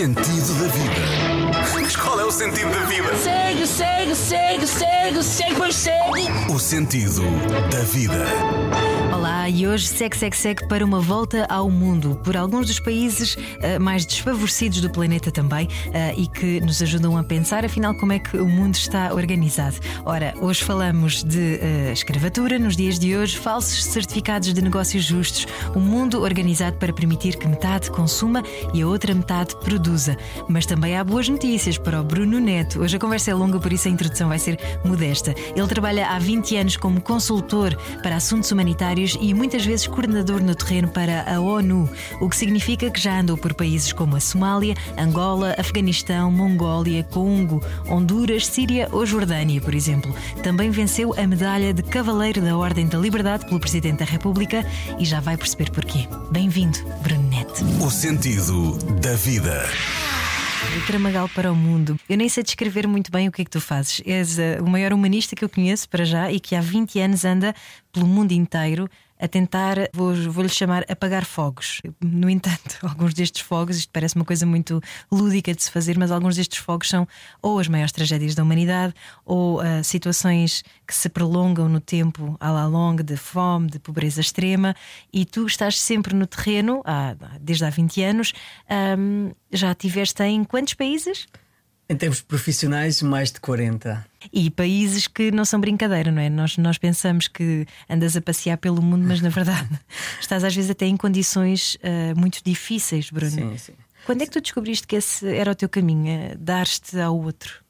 sentido da vida. Mas qual é o sentido da vida? Segue, segue, segue, segue, segue, pois segue. O sentido da vida. Olá, e hoje segue, segue, segue para uma volta ao mundo por alguns dos países uh, mais desfavorecidos do planeta também uh, e que nos ajudam a pensar, afinal, como é que o mundo está organizado. Ora, hoje falamos de uh, escravatura, nos dias de hoje, falsos certificados de negócios justos, um mundo organizado para permitir que metade consuma e a outra metade produza. Mas também há boas notícias para o Bruno Neto. Hoje a conversa é longa, por isso a introdução vai ser modesta. Ele trabalha há 20 anos como consultor para assuntos humanitários e muitas vezes coordenador no terreno para a ONU, o que significa que já andou por países como a Somália, Angola, Afeganistão, Mongólia, Congo, Honduras, Síria ou Jordânia, por exemplo. Também venceu a medalha de Cavaleiro da Ordem da Liberdade pelo Presidente da República e já vai perceber porquê. Bem-vindo, Bruno Neto. O sentido da vida. De Tramagal para o mundo. Eu nem sei descrever muito bem o que é que tu fazes. És uh, o maior humanista que eu conheço para já e que há 20 anos anda pelo mundo inteiro a tentar, vou-lhe vou chamar, apagar fogos. No entanto, alguns destes fogos, isto parece uma coisa muito lúdica de se fazer, mas alguns destes fogos são ou as maiores tragédias da humanidade ou uh, situações que se prolongam no tempo à la longa de fome, de pobreza extrema, e tu estás sempre no terreno, há, desde há 20 anos. Um, já tiveste em quantos países? Em termos profissionais, mais de 40. E países que não são brincadeira, não é? Nós, nós pensamos que andas a passear pelo mundo, mas na verdade estás às vezes até em condições uh, muito difíceis, Bruno. Sim, sim. Quando é que tu descobriste que esse era o teu caminho, dar-te ao outro?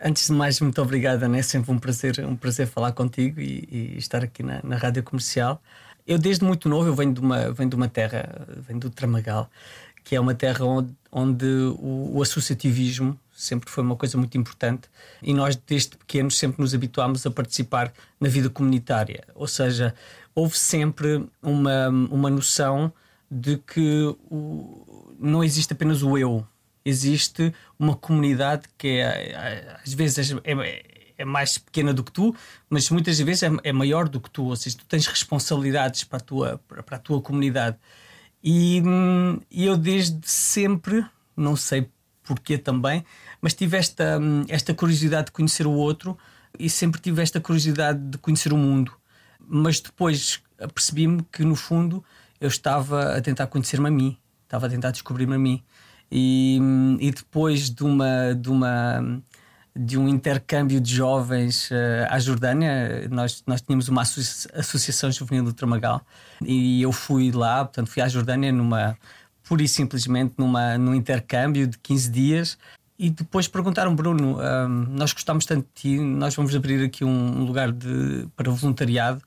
Antes de mais, muito obrigada, né? É sempre um prazer, um prazer falar contigo e, e estar aqui na, na rádio comercial. Eu, desde muito novo, eu venho de uma, venho de uma terra, venho do Tramagal, que é uma terra onde, onde o, o, associativismo sempre foi uma coisa muito importante e nós, desde pequenos, sempre nos habituámos a participar na vida comunitária. Ou seja, houve sempre uma, uma noção de que o, não existe apenas o eu, existe uma comunidade que é, às vezes é, é mais pequena do que tu, mas muitas vezes é, é maior do que tu, ou seja, tu tens responsabilidades para a tua, para a tua comunidade. E, hum, eu desde sempre, não sei porquê também, mas tive esta, hum, esta curiosidade de conhecer o outro e sempre tive esta curiosidade de conhecer o mundo. Mas depois percebi-me que no fundo eu estava a tentar conhecer-me a mim, estava a tentar descobrir-me a mim. E, hum, e depois de uma, de uma de um intercâmbio de jovens uh, à Jordânia. Nós, nós tínhamos uma associação juvenil do Tramagal e eu fui lá, portanto, fui à Jordânia numa pura e simplesmente numa, num intercâmbio de 15 dias. E depois perguntaram, Bruno, um, ehm, nós gostamos tanto de ti, nós vamos abrir aqui um lugar de, para voluntariado.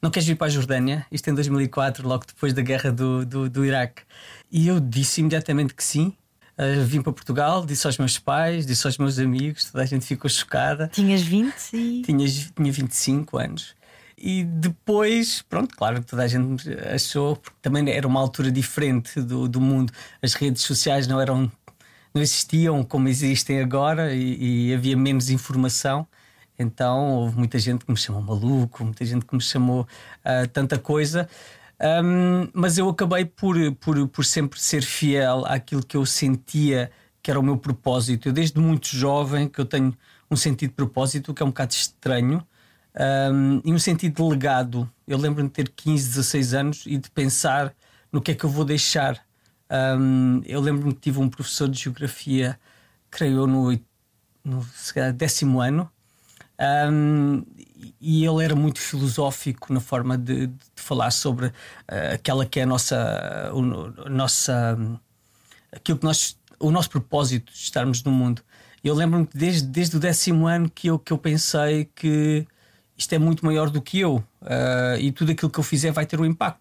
Não queres vir para a Jordânia? Isto em 2004, logo depois da guerra do, do, do Iraque. E eu disse imediatamente que sim. Uh, vim para Portugal, disse aos meus pais, disse aos meus amigos, toda a gente ficou chocada. Tinhas 20 e. Tinha, tinha 25 anos. E depois, pronto, claro que toda a gente achou, porque também era uma altura diferente do, do mundo. As redes sociais não eram, não existiam como existem agora e, e havia menos informação. Então houve muita gente que me chamou maluco, muita gente que me chamou uh, tanta coisa. Um, mas eu acabei por, por, por sempre ser fiel àquilo que eu sentia que era o meu propósito. Eu, desde muito jovem, que eu tenho um sentido de propósito que é um bocado estranho um, e um sentido de legado. Eu lembro-me de ter 15, 16 anos e de pensar no que é que eu vou deixar. Um, eu lembro-me que tive um professor de geografia, creio eu, no, no décimo ano, um, e ele era muito filosófico na forma de, de falar sobre uh, aquela que é a nossa, o, nossa aquilo que nós, o nosso propósito de estarmos no mundo. Eu lembro-me desde, desde o décimo ano que eu, que eu pensei que isto é muito maior do que eu uh, e tudo aquilo que eu fizer vai ter um impacto.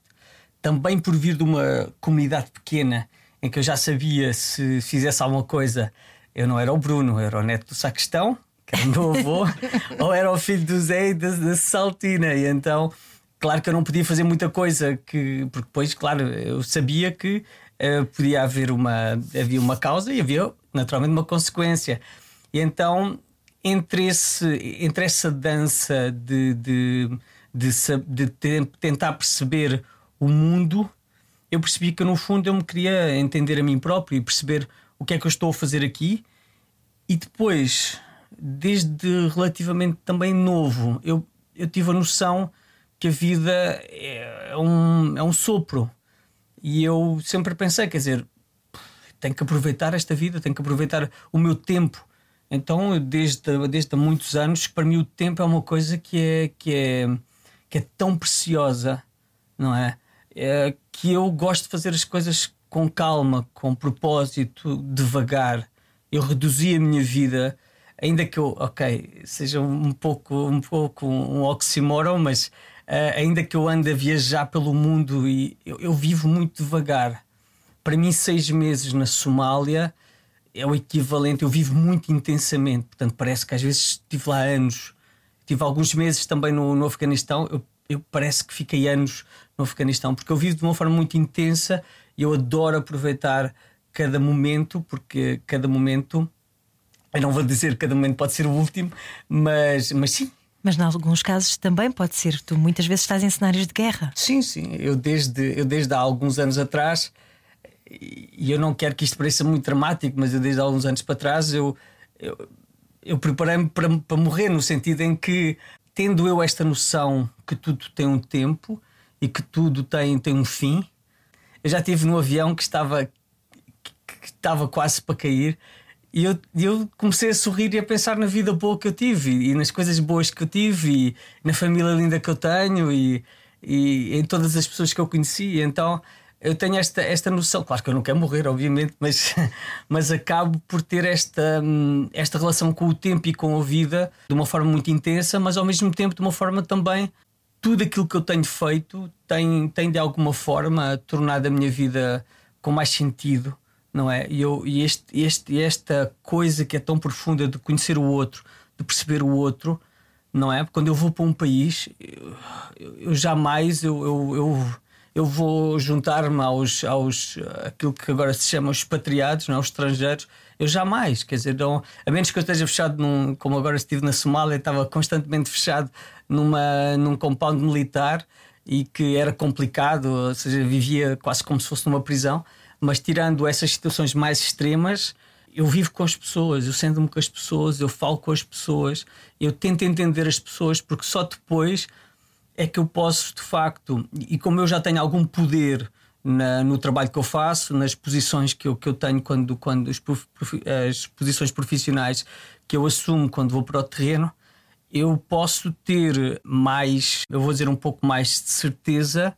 Também por vir de uma comunidade pequena em que eu já sabia se fizesse alguma coisa, eu não era o Bruno, eu era o neto do sacristão que era o meu avô, ou era o filho do Zé e da, da Saltina. E então, claro que eu não podia fazer muita coisa, que, porque depois, claro, eu sabia que uh, podia haver uma, havia uma causa e havia naturalmente uma consequência. E então, entre, esse, entre essa dança de, de, de, de tentar perceber o mundo, eu percebi que no fundo eu me queria entender a mim próprio e perceber o que é que eu estou a fazer aqui. E depois, desde relativamente também novo, eu, eu tive a noção que a vida é um, é um sopro. E eu sempre pensei, quer dizer, tenho que aproveitar esta vida, tenho que aproveitar o meu tempo. Então, desde, desde há muitos anos, para mim o tempo é uma coisa que é, que é, que é tão preciosa, não é? é? Que eu gosto de fazer as coisas com calma, com propósito, devagar. Eu reduzi a minha vida, ainda que eu, ok, seja um pouco um, pouco um oxímoron, mas uh, ainda que eu ande a viajar pelo mundo e eu, eu vivo muito devagar. Para mim, seis meses na Somália é o equivalente. Eu vivo muito intensamente, portanto, parece que às vezes estive lá anos. Tive alguns meses também no, no Afeganistão. Eu, eu, parece que fiquei anos no Afeganistão, porque eu vivo de uma forma muito intensa e eu adoro aproveitar cada momento, porque cada momento. Eu não vou dizer que cada momento pode ser o último, mas, mas sim, mas em alguns casos também pode ser. Tu muitas vezes estás em cenários de guerra. Sim, sim. Eu desde, eu desde há alguns anos atrás e eu não quero que isto pareça muito dramático, mas eu desde há alguns anos para trás eu, eu, eu preparei-me para, para morrer, no sentido em que, tendo eu esta noção que tudo tem um tempo e que tudo tem, tem um fim, eu já estive no avião que estava, que, que estava quase para cair. E eu, eu comecei a sorrir e a pensar na vida boa que eu tive e, e nas coisas boas que eu tive e na família linda que eu tenho e, e em todas as pessoas que eu conheci. Então eu tenho esta, esta noção, claro que eu não quero morrer, obviamente, mas, mas acabo por ter esta, hum, esta relação com o tempo e com a vida de uma forma muito intensa, mas ao mesmo tempo de uma forma também. Tudo aquilo que eu tenho feito tem, tem de alguma forma tornado a minha vida com mais sentido, não é? E, eu, e este, este, esta coisa que é tão profunda de conhecer o outro, de perceber o outro, não é? Quando eu vou para um país, eu, eu jamais eu, eu, eu eu vou juntar-me aos, aos aquilo que agora se chama os expatriados, não é? os estrangeiros. Eu jamais, quer dizer, não, a menos que eu esteja fechado, num, como agora estive na Somália, estava constantemente fechado numa, num compound militar e que era complicado, ou seja, vivia quase como se fosse numa prisão. Mas tirando essas situações mais extremas, eu vivo com as pessoas, eu sento-me com as pessoas, eu falo com as pessoas, eu tento entender as pessoas, porque só depois é que eu posso, de facto, e como eu já tenho algum poder na, no trabalho que eu faço, nas posições que eu, que eu tenho quando, quando as, as posições profissionais que eu assumo quando vou para o terreno, eu posso ter mais, eu vou dizer um pouco mais de certeza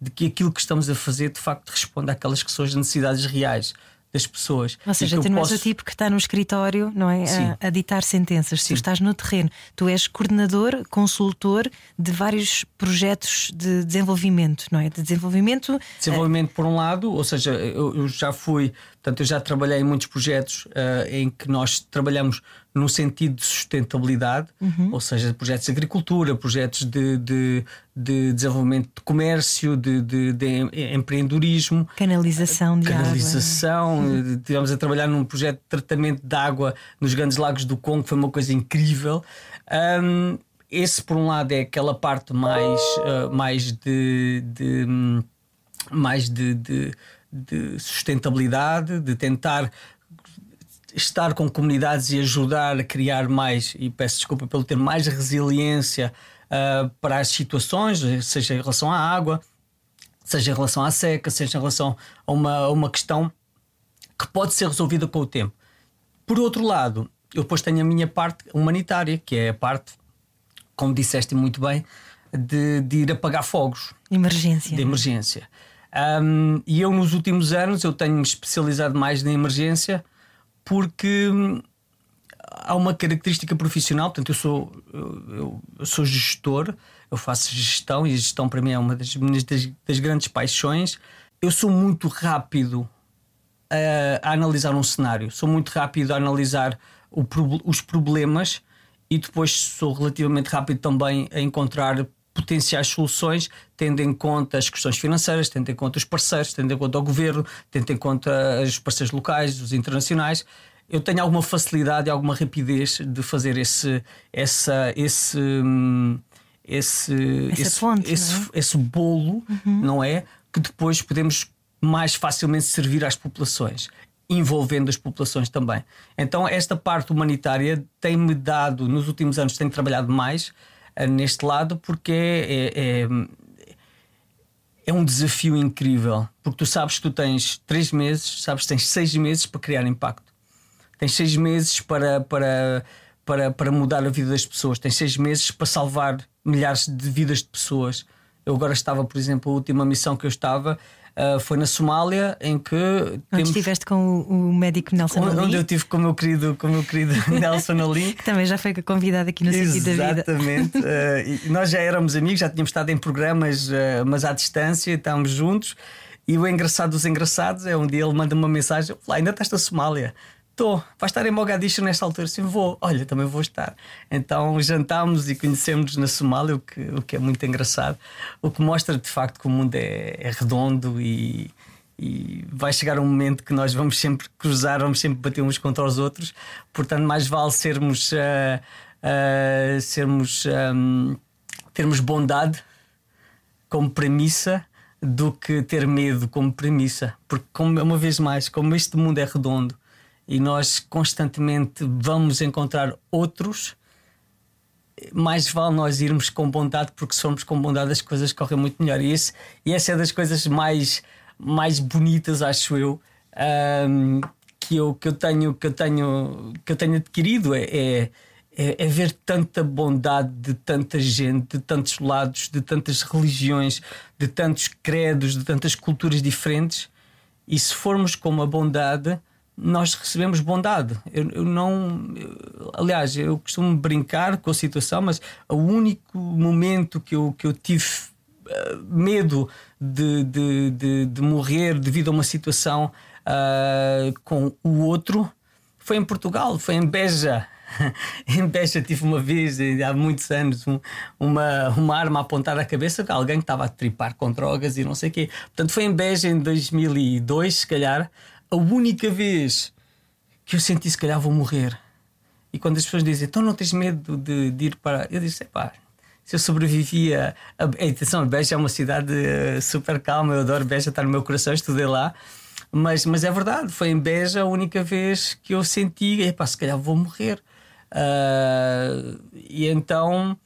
de que aquilo que estamos a fazer de facto responde àquelas que são as necessidades reais das pessoas. Ou seja, tu não posso... és o tipo que está no escritório, não é? A, a, ditar sentenças. Sim. Tu estás no terreno. Tu és coordenador, consultor de vários projetos de desenvolvimento, não é? De desenvolvimento. Desenvolvimento, por um lado, ou seja, eu, eu já fui, portanto, eu já trabalhei em muitos projetos uh, em que nós trabalhamos no sentido de sustentabilidade, uhum. ou seja, projetos de agricultura, projetos de, de, de desenvolvimento de comércio, de, de, de, empreendedorismo, canalização de canalização. água. Uhum. Estivemos a trabalhar num projeto de tratamento de água nos grandes lagos do Congo, foi uma coisa incrível. Um, esse, por um lado, é aquela parte mais, uh, mais de, de mais de, de, de, sustentabilidade, de tentar estar com comunidades e ajudar a criar mais, e peço desculpa pelo ter mais resiliência uh, para as situações, seja em relação à água, seja em relação à seca, seja em relação a uma, a uma questão que pode ser resolvida com o tempo. Por outro lado, eu depois tenho a minha parte humanitária, que é a parte, como disseste muito bem, de, de ir apagar fogos. Emergência. De emergência. Um, e eu, nos últimos anos, eu tenho-me especializado mais na emergência porque hum, há uma característica profissional, portanto, eu sou, eu, eu, sou gestor, eu faço gestão e a gestão para mim é uma das minhas das, das grandes paixões. Eu sou muito rápido a, a, analisar um cenário, sou muito rápido a analisar o, os problemas e depois sou relativamente rápido também a encontrar potenciais soluções, tendo em conta as questões financeiras, tendo em conta os parceiros, tendo em conta o governo, tendo em conta os parceiros locais, os internacionais. Eu tenho alguma facilidade e alguma rapidez de fazer esse, essa, esse, esse, esse, ponte, esse, é? esse bolo, uhum. não é? Que depois podemos mais facilmente servir às populações. envolvendo as populações também. Então, esta parte humanitária tem-me dado, nos últimos anos, tenho trabalhado mais neste lado, porque é, é, é, um desafio incrível. Porque tu sabes que tu tens três meses, sabes que tens seis meses para criar impacto. Tens seis meses para, para, para, para mudar a vida das pessoas, tens seis meses para salvar milhares de vidas de pessoas. Eu agora estava, por exemplo, a última missão que eu estava Uh, foi na Somália, em que. Onde temos... estiveste com o, o médico Nelson onde, Onde eu estive com o meu querido, com o meu querido Nelson Ali. que também já foi convidado aqui no Sentido da Vida. Exatamente. uh, nós já éramos amigos, já tínhamos estado em programas, uh, mas à distância, estávamos juntos. E o engraçado dos engraçados é um dia ele manda uma mensagem: lá, ainda estás na Somália. Estou, vai estar em Mogadishu nesta altura? Sim, vou. Olha, também vou estar. Então jantámos e conhecemos na Somália, o que, o que é muito engraçado. O que mostra de facto que o mundo é, é redondo e, e vai chegar um momento que nós vamos sempre cruzar, vamos sempre bater uns contra os outros. Portanto, mais vale sermos. Uh, uh, sermos um, termos bondade como premissa do que ter medo como premissa. Porque, como, uma vez mais, como este mundo é redondo e nós constantemente vamos encontrar outros, mais vale nós irmos com bondade, porque se formos com bondade as coisas correm muito melhor. E, esse, e essa é das coisas mais, mais bonitas, acho eu, um, que, eu, que, eu tenho, que, eu tenho, que eu tenho adquirido. É, é, é, é, ver tanta bondade de tanta gente, de tantos lados, de tantas religiões, de tantos credos, de tantas culturas diferentes. E se formos com uma bondade, nós recebemos bondade. Eu, eu não. Eu, aliás, eu costumo brincar com a situação, mas o único momento que eu, que eu tive uh, medo de, de, de, de, morrer devido a uma situação uh, com o outro foi em Portugal, foi em Beja. em Beja tive uma vez, há muitos anos, um, uma, uma arma a apontar à cabeça de alguém que estava a tripar com drogas e não sei o quê. Portanto, foi em Beja em 2002, se calhar a única vez que eu senti se calhar vou morrer. E quando as pessoas dizem, então não tens medo de, de ir para. Eu disse, pá, se eu sobrevivia. A, atenção, Beja é uma cidade eh, super calma, eu adoro Beja, está no meu coração, estudei lá. Mas, mas é verdade, foi em Beja a única vez que eu senti, epá, se calhar vou morrer. Uh, e então,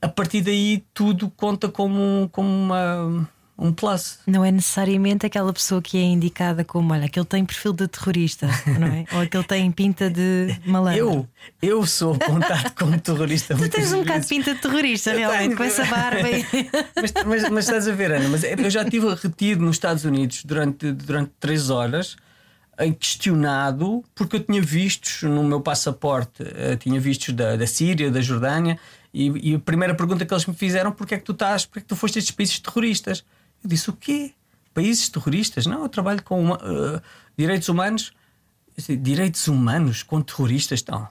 a partir daí, tudo conta como, como uma um plus. Não é necessariamente aquela pessoa que é indicada como, olha, aquele tem perfil de terrorista, não é? Ou aquele tem pinta de malandro. Eu, eu sou apontado como terrorista. tu tens um bocado de pinta de terrorista, eu realmente, tenho. com essa barba. mas, mas, mas, estás a ver, Ana, mas eu já estive retido nos Estados Unidos durante, durante três horas questionado porque eu tinha vistos no meu passaporte, eh, tinha vistos da, da Síria, da Jordânia, e, e, a primeira pergunta que eles me fizeram: porque é que tu estás, porque é que tu foste a estes países terroristas? Eu disse: o quê? Países terroristas? Não, eu trabalho com uma, uh, direitos humanos. Disse, direitos humanos com terroristas? Não.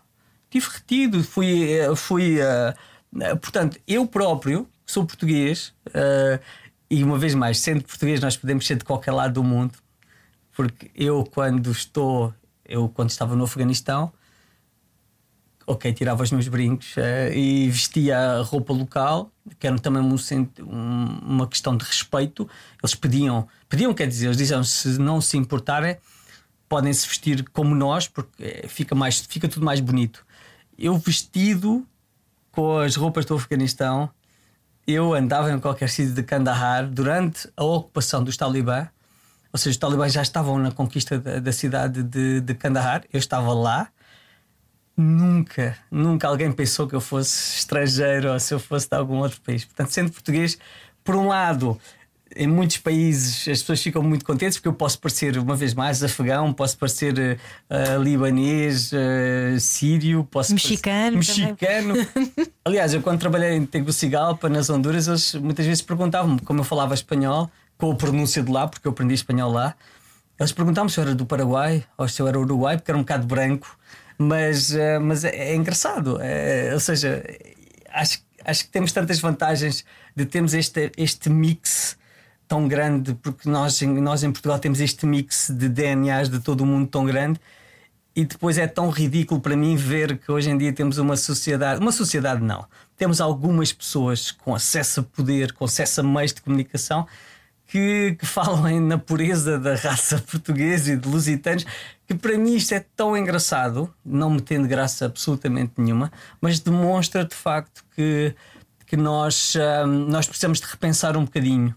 Tive retido, fui. Uh, fui uh, portanto, eu próprio, sou português, e uma vez mais, sendo português, nós podemos ser de qualquer lado do mundo, porque eu, quando estou. Eu, quando estava no Afeganistão, ok, tirava os meus brincos uh, e vestia a roupa local, que era também um, um, uma questão de respeito. Eles pediam, pediam, quer dizer, eles diziam se não se importarem, podem se vestir como nós, porque fica, mais, fica tudo mais bonito. Eu vestido com as roupas do Afeganistão, eu andava em qualquer sítio de Kandahar durante a ocupação dos Talibã. Ou seja, os talibãs já estavam na conquista da, da cidade de, de Kandahar, eu estava lá nunca, nunca alguém pensou que eu fosse estrangeiro ou se eu fosse de algum outro país. Portanto, sendo português, por um lado, em muitos países as pessoas ficam muito contentes porque eu posso parecer, uma vez mais, afegão, posso parecer uh, libanês, uh, sírio, posso mexicano. Parecer, mexicano. Aliás, eu quando trabalhei em Tegucigalpa, nas Honduras, eles muitas vezes perguntavam-me como eu falava espanhol, com a pronúncia de lá, porque eu aprendi espanhol lá. Eles perguntavam se eu era do Paraguai ou se eu era uruguai, porque era um bocado branco mas, uh, mas é, é engraçado. É, ou seja, acho, acho que temos tantas vantagens de termos este, este mix tão grande, porque nós, nós em Portugal temos este mix de DNAs de todo o mundo tão grande. E depois é tão ridículo para mim ver que hoje em dia temos uma sociedade, uma sociedade não, temos algumas pessoas com acesso a poder, com acesso a meios de comunicação que, que falam na pureza da raça portuguesa e de lusitanos que para mim isto é tão engraçado, não me tendo graça absolutamente nenhuma, mas demonstra de facto que, que nós, hum, nós precisamos de repensar um bocadinho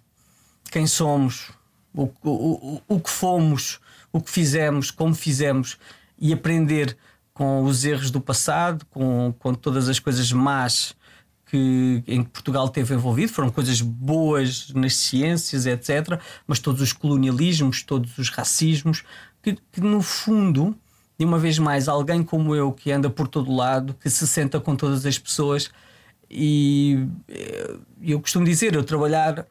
quem somos, o, o, o, o que fomos, o que fizemos, como fizemos e aprender com os erros do passado, com, com todas as coisas más que, em que Portugal teve envolvido, foram coisas boas nas ciências, etc., mas todos os colonialismos, todos os racismos, que, que no fundo, de uma vez mais, alguém como eu que anda por todo lado, que se senta com todas as pessoas, e eh, eu costumo dizer, eu trabalhar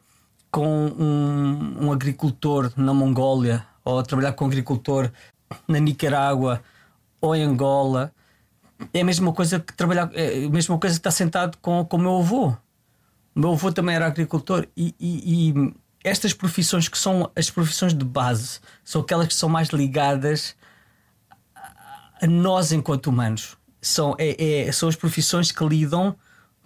com um, um agricultor na Mongólia, ou trabalhar com um agricultor na Nicarágua ou em Angola, é a mesma coisa que trabalhar, é a mesma coisa que estar sentado com, com o meu avô. O meu avô também era agricultor e, e, e, estas profissões que são as profissões de base são aquelas que são mais ligadas a nós enquanto humanos. São, é, é, são as profissões que lidam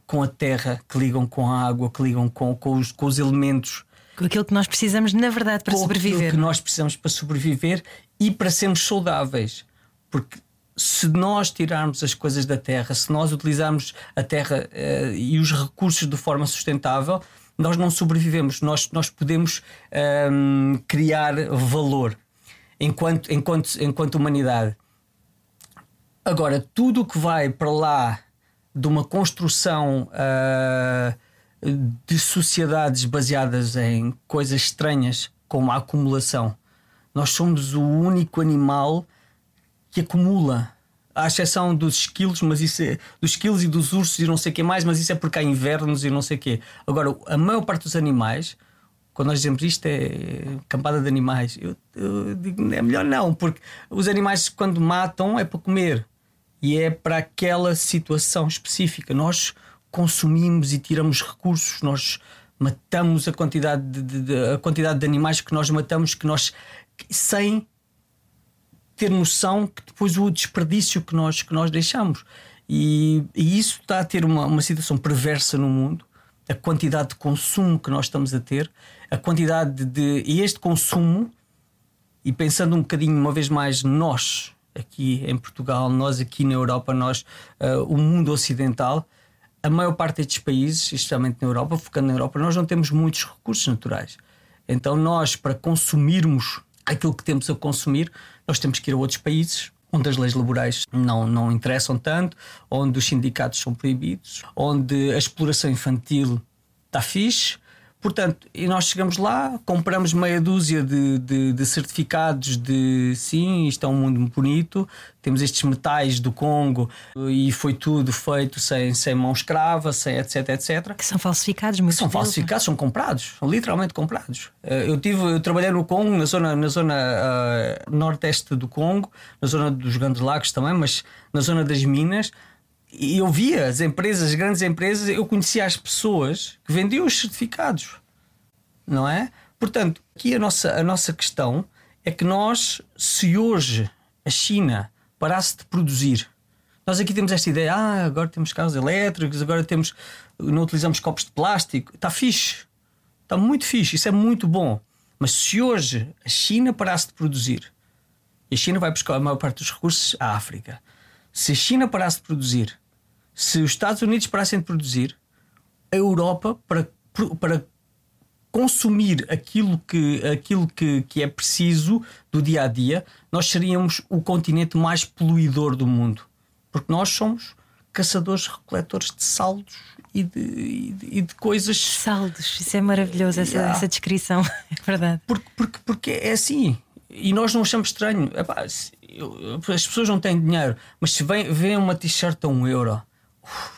com a terra, que ligam com a água, que ligam com, com, os, com os elementos. Com aquilo que nós precisamos, na verdade, para com sobreviver. que nós precisamos para sobreviver e para sermos saudáveis. Porque se nós tirarmos as coisas da terra, se nós utilizarmos a terra uh, e os recursos de forma sustentável, nós não sobrevivemos. Nós, nós podemos um, criar valor enquanto, enquanto, enquanto humanidade. Agora, tudo o que vai para lá de uma construção uh, de sociedades baseadas em coisas estranhas, como a acumulação, nós somos o único animal que acumula. À exceção dos esquilos, mas isso é, dos esquilos e dos ursos e não sei o que mais, mas isso é porque há invernos e não sei o quê. Agora, a maior parte dos animais, quando nós dizemos isto é campada de animais, eu, eu digo é melhor não, porque os animais quando matam é para comer e é para aquela situação específica. Nós consumimos e tiramos recursos, nós matamos a quantidade de, de, a quantidade de animais que nós matamos que nós sem ter noção que depois o desperdício que nós, que nós deixamos. E, e isso está a ter uma, uma situação perversa no mundo. A quantidade de consumo que nós estamos a ter, a quantidade de. E este consumo, e pensando um bocadinho, uma vez mais, nós, aqui em Portugal, nós aqui na Europa, nós, uh, o mundo ocidental, a maior parte destes países, especialmente na Europa, focando na Europa, nós não temos muitos recursos naturais. Então, nós, para consumirmos aquilo que temos a consumir, nós temos que ir a outros países onde as leis laborais não, não interessam tanto, onde os sindicatos são proibidos, onde a exploração infantil está fixe, Portanto, e nós chegamos lá, compramos meia dúzia de, de, de, certificados de sim, isto é um mundo bonito, temos estes metais do Congo e foi tudo feito sem, sem mão escrava, sem etc, etc. Que são falsificados, muito São deles, falsificados, são comprados, são literalmente comprados. Eh, eu, tive, eu trabalhei no Congo, na zona, na zona uh, nordeste do Congo, na zona dos Grandes Lagos também, mas na zona das minas e eu via as empresas, as grandes empresas, eu conhecia as pessoas que vendiam os certificados, não é? Portanto, aqui a nossa, a nossa questão é que nós, se hoje a China parasse de produzir, nós aqui temos esta ideia, ah, agora temos carros elétricos, agora temos, não utilizamos copos de plástico, está fixe, está muito fixe, isso é muito bom. Mas se hoje a China parasse de produzir, e a China vai buscar a maior parte dos recursos à África, se a China parasse de produzir se os Estados Unidos parassem de produzir, a Europa, para, para consumir aquilo, que, aquilo que, que é preciso do dia a dia, nós seríamos o continente mais poluidor do mundo. Porque nós somos caçadores-recoletores de saldos e de, e de, e de, coisas. Saldos, isso é maravilhoso, essa, yeah. essa descrição, é verdade. Porque, porque, porque é assim. E nós não achamos estranho. Epá, as pessoas não têm dinheiro, mas se vem, vem uma t-shirt a um euro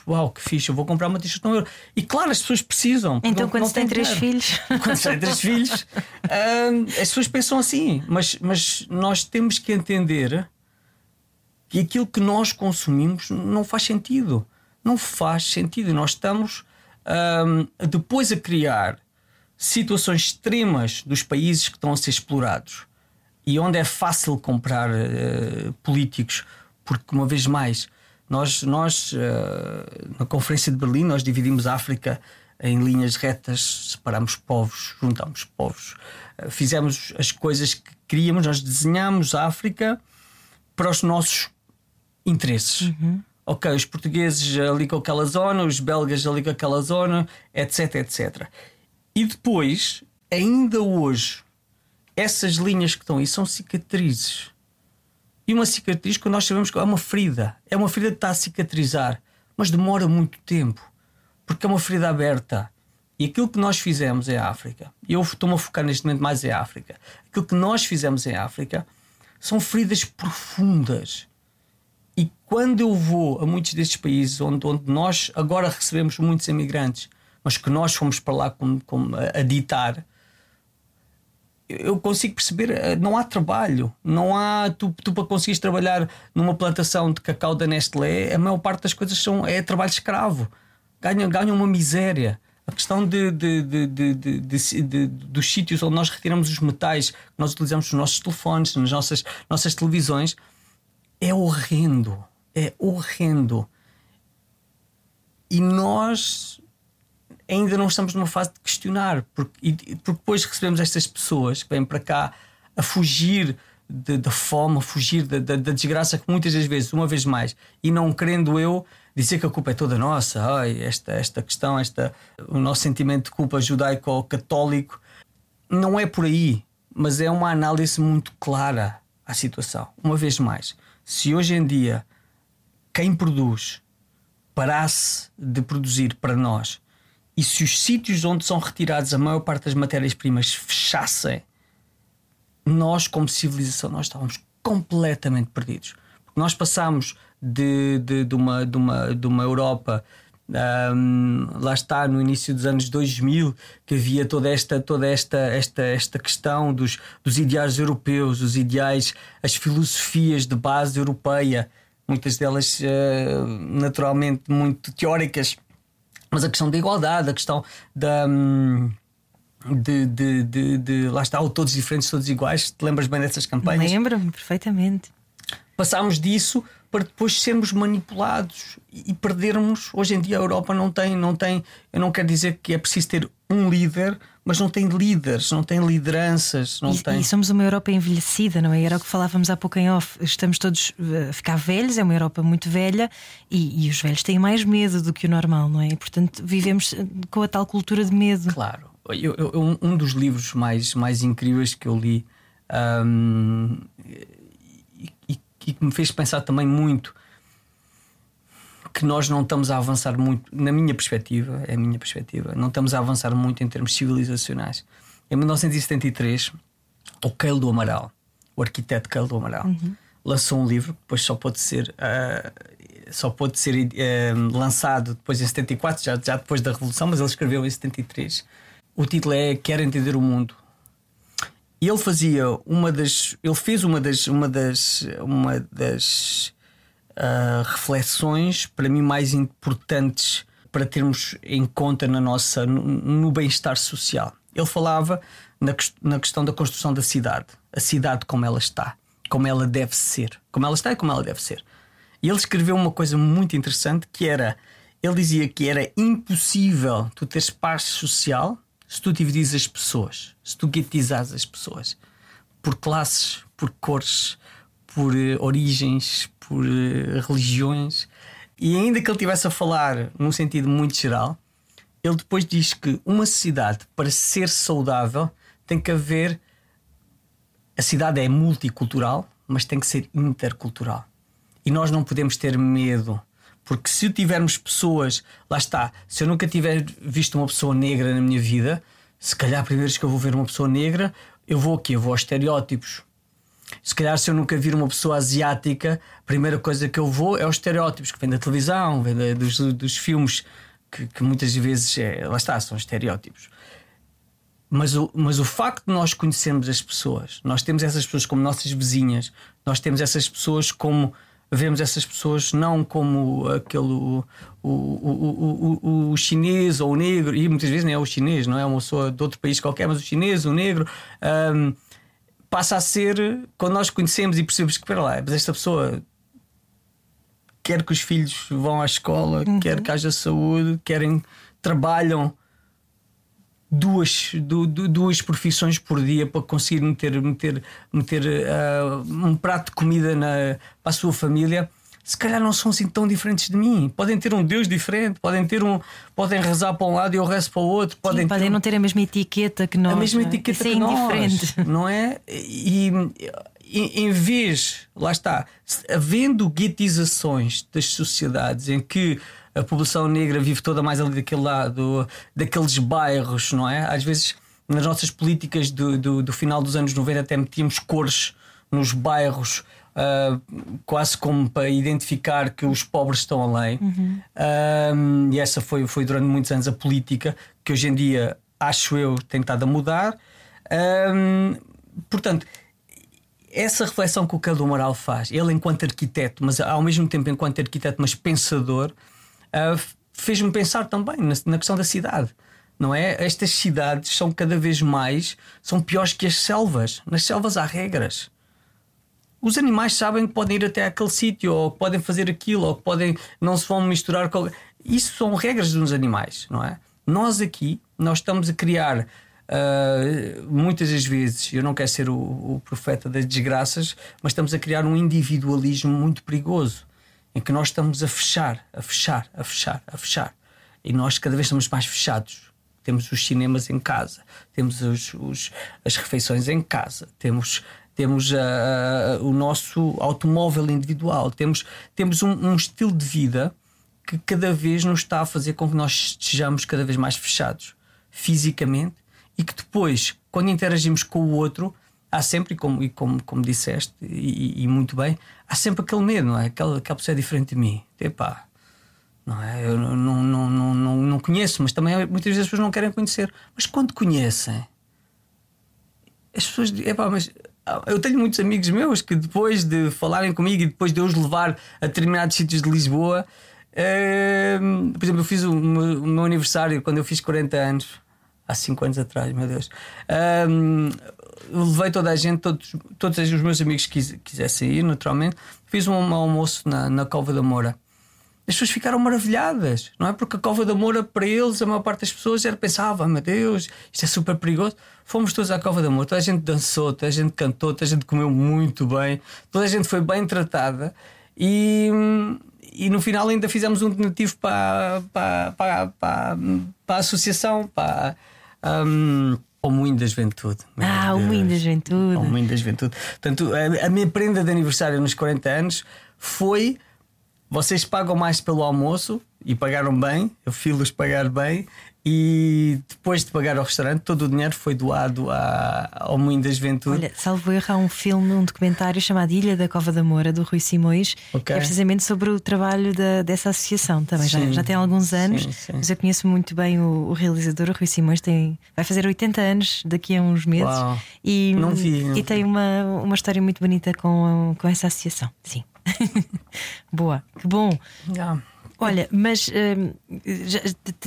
uau, que fixe, eu vou comprar uma t-shirt euro. E claro, as pessoas precisam. Então, não, quando não se tem três filhos. Quando se tem três filhos, uh, as pessoas pensam assim, mas, mas nós temos que entender que aquilo que nós consumimos não faz sentido. Não faz sentido. Nós estamos uh, depois a criar situações extremas dos países que estão a ser explorados e onde é fácil comprar uh, políticos, porque, uma vez mais, nós, nós uh, na Conferência de Berlim, nós dividimos a África em linhas retas, separamos povos, juntamos povos, uh, fizemos as coisas que queríamos, nós desenhamos a África para os nossos interesses. Ok, os portugueses ali com aquela zona, os belgas ali com aquela zona, etc, etc. E depois, ainda hoje, essas linhas que estão aí são cicatrizes. E uma cicatriz, quando nós sabemos que é uma ferida, é uma ferida que está a cicatrizar, mas demora muito tempo, porque é uma ferida aberta. E aquilo que nós fizemos em África, e eu estou-me a focar neste momento mais em África, aquilo que nós fizemos em África são feridas profundas. E quando eu vou a muitos destes países onde, onde nós agora recebemos muitos imigrantes, mas que nós fomos para lá como, como a ditar, eu consigo perceber, eh, não há trabalho, não há tu, tu para conseguires trabalhar numa plantação de cacau da Nestlé, a maior parte das coisas são é trabalho escravo, ganham, ganham uma miséria. A questão de, de, de, dos sítios onde nós retiramos os metais que nós utilizamos nos nossos telefones, nas nossas, nossas televisões, é horrendo. É horrendo. E nós ainda não estamos numa fase de questionar, porque, porque depois recebemos estas pessoas que vêm para cá a fugir da fome, a fugir da, desgraça que muitas das vezes, uma vez mais, e não querendo eu dizer que a culpa é toda nossa, ai, esta, esta questão, esta, o nosso sentimento de culpa judaico ou católico, não é por aí, mas é uma análise muito clara à situação. Uma vez mais, se hoje em dia quem produz parasse de produzir para nós e se os sítios onde são retirados a maior parte das matérias-primas fechassem, nós, como civilização, nós estávamos completamente perdidos. Porque nós passámos de, de, de, uma, de, uma, de uma Europa. Um, lá está no início dos anos 2000 que havia toda esta toda esta esta esta questão dos, dos ideais europeus os ideais as filosofias de base europeia muitas delas uh, naturalmente muito teóricas mas a questão da igualdade, a questão da. Hum, de, de, de, de, lá está, todos diferentes, todos iguais. Te lembras bem dessas campanhas? Lembro-me perfeitamente. Passámos disso para depois sermos manipulados e perdermos. Hoje em dia a Europa não tem, não tem. Eu não quero dizer que é preciso ter um líder, mas não tem líderes, não tem lideranças. Não e, tem... e somos uma Europa envelhecida, não é? Era o que falávamos há pouco em off. Estamos todos eh, a ficar velhos, é uma Europa muito velha e, e os velhos têm mais medo do que o normal, não é? E, portanto, vivemos eh, com a tal cultura de medo. Claro. Eu, eu, um dos livros mais, mais incríveis que eu li um, e, e que me fez pensar também muito que nós não estamos a avançar muito, na minha perspectiva, é a minha perspectiva, não estamos a avançar muito em termos civilizacionais. Em 1973, o Keil do Amaral, o arquiteto Keil do Amaral, uhum. lançou um livro que depois só pode ser, uh, só pode ser uh, lançado depois em 74, já, já depois da Revolução, mas ele escreveu em 73. O título é Quer Entender o Mundo. E ele fazia uma das. Ele fez uma das. Uma das, uma das uh, reflexões, para mim, mais importantes para termos em conta na nossa, no, no bem-estar social. Ele falava na, na questão da construção da cidade, a cidade como ela está, como ela deve ser, como ela está e como ela deve ser. E ele escreveu uma coisa muito interessante que era, ele dizia que era impossível tu teres paz social se tu dividires as pessoas, se tu guetizares as pessoas por classes, por cores, por uh, origens, por uh, religiões. E ainda que ele estivesse a falar num sentido muito geral, ele depois diz que uma cidade, para ser saudável, tem que haver. A cidade é multicultural, mas tem que ser intercultural. E nós não podemos ter medo. Porque se tivermos pessoas, lá está, se eu nunca tiver visto uma pessoa negra na minha vida, se calhar vez que eu vou ver uma pessoa negra, eu vou aqui, eu vou aos estereótipos. Se calhar, se eu nunca vir uma pessoa asiática, a primeira coisa que eu vou é os estereótipos que vem da televisão, vem da, dos, dos filmes, que, que, muitas vezes, é, lá está, são estereótipos. Mas o, mas o facto de nós conhecermos as pessoas, nós temos essas pessoas como nossas vizinhas, nós temos essas pessoas como. Vemos essas pessoas não como aquele o, o, o, o, o chinês ou o negro, e muitas vezes nem é o chinês, não é uma pessoa de outro país qualquer, mas o chinês, o negro. Um, passa a ser quando nós conhecemos e percebemos que, para lá, mas esta pessoa quer que os filhos vão à escola, uhum. quer que haja saúde, querem, trabalham duas, du, du, duas profissões por dia para conseguir meter, meter, meter uh, um prato de comida na, para a sua família, se calhar não são assim tão diferentes de mim. Podem ter um Deus diferente, podem ter um, podem rezar para um lado e eu rezo para o outro. Podem, Sim, podem ter, não ter a mesma etiqueta que nós. a mesma não é? etiqueta Isso é que nós, indiferente. não é? E, e em vez, lá está, havendo guetizações das sociedades em que a população negra vive toda mais ali daquele lado, daqueles bairros, não é? Às vezes nas nossas políticas do, do, do final dos anos 90 até metíamos cores nos bairros. Uh, quase como para identificar que os pobres estão além, Uhum. Um, e essa foi, foi durante muitos anos a política que hoje em dia acho eu tem estado a mudar. Um, portanto, essa reflexão que o Cadu Moral faz, ele enquanto arquiteto, mas ao mesmo tempo enquanto arquiteto, mas pensador, uh, fez-me pensar também na, na questão da cidade. Não é? Estas cidades são cada vez mais são piores que as selvas. Nas selvas há regras. Os animais sabem que podem ir até aquele sítio, ou que podem fazer aquilo, ou que podem não se vão misturar com. Isso são regras dos animais, não é? Nós aqui, nós estamos a criar Uh, muitas das vezes, eu não quero ser o, o, profeta das desgraças, mas estamos a criar um individualismo muito perigoso em que nós estamos a fechar, a fechar, a fechar, a fechar. E nós cada vez estamos mais fechados. Temos os cinemas em casa, temos os, os, as refeições em casa, temos, temos uh, o nosso automóvel individual, temos, temos um, um estilo de vida que cada vez nos está a fazer com que nós estejamos cada vez mais fechados fisicamente e que depois, quando interagimos com o outro, há sempre, e como, e como, como disseste, e, e, muito bem, há sempre aquele medo, não é? Aquela, aquela pessoa é diferente de mim. Epá, não é? Eu não, não, não, não, não conheço, mas também muitas vezes as pessoas não querem conhecer. Mas quando conhecem, as pessoas dizem, epá, mas eu tenho muitos amigos meus que depois de falarem comigo e depois de eu os levar a determinados sítios de Lisboa, uh, por exemplo, eu fiz o meu, o meu aniversário quando eu fiz 40 anos há 5 anos atrás, meu Deus. Um, levei toda a gente, todos, todos os meus amigos que quis, quisessem ir, naturalmente. Fiz um almoço na, na Cova da Moura. As pessoas ficaram maravilhadas, não é? Porque a Cova da Moura, para eles, a maior parte das pessoas era pensava, ah, meu Deus, isto é super perigoso. Fomos todos à Cova da Moura, toda a gente dançou, toda a gente cantou, toda a gente comeu muito bem, toda a gente foi bem tratada e, e no final ainda fizemos um donativo para, para, para, para, para a associação, para um, o Moinho da Juventude. Ah, o. Moinho da Juventude. O Moinho da Juventude. Portanto, a, a minha prenda de aniversário nos 40 anos foi. Vocês pagam mais pelo almoço e pagaram bem, eu fiz-los pagar bem, e depois de pagar ao restaurante, todo o dinheiro foi doado à, ao Moinho da Juventude. Olha, salvo erro, há um filme, um documentário chamado Ilha da Cova da Moura, do Rui Simões, Ok. que é precisamente sobre o trabalho da- dessa associação também. Já, Sim. já tem alguns anos, Sim, sim. mas eu conheço muito bem o, o realizador, o Rui Simões, tem, vai fazer 80 anos daqui a uns meses. Uau. E, Não vi, não e tem uma, uma história muito bonita com, com essa associação. Sim. Boa, que bom. Ah, Olha, mas hum, já-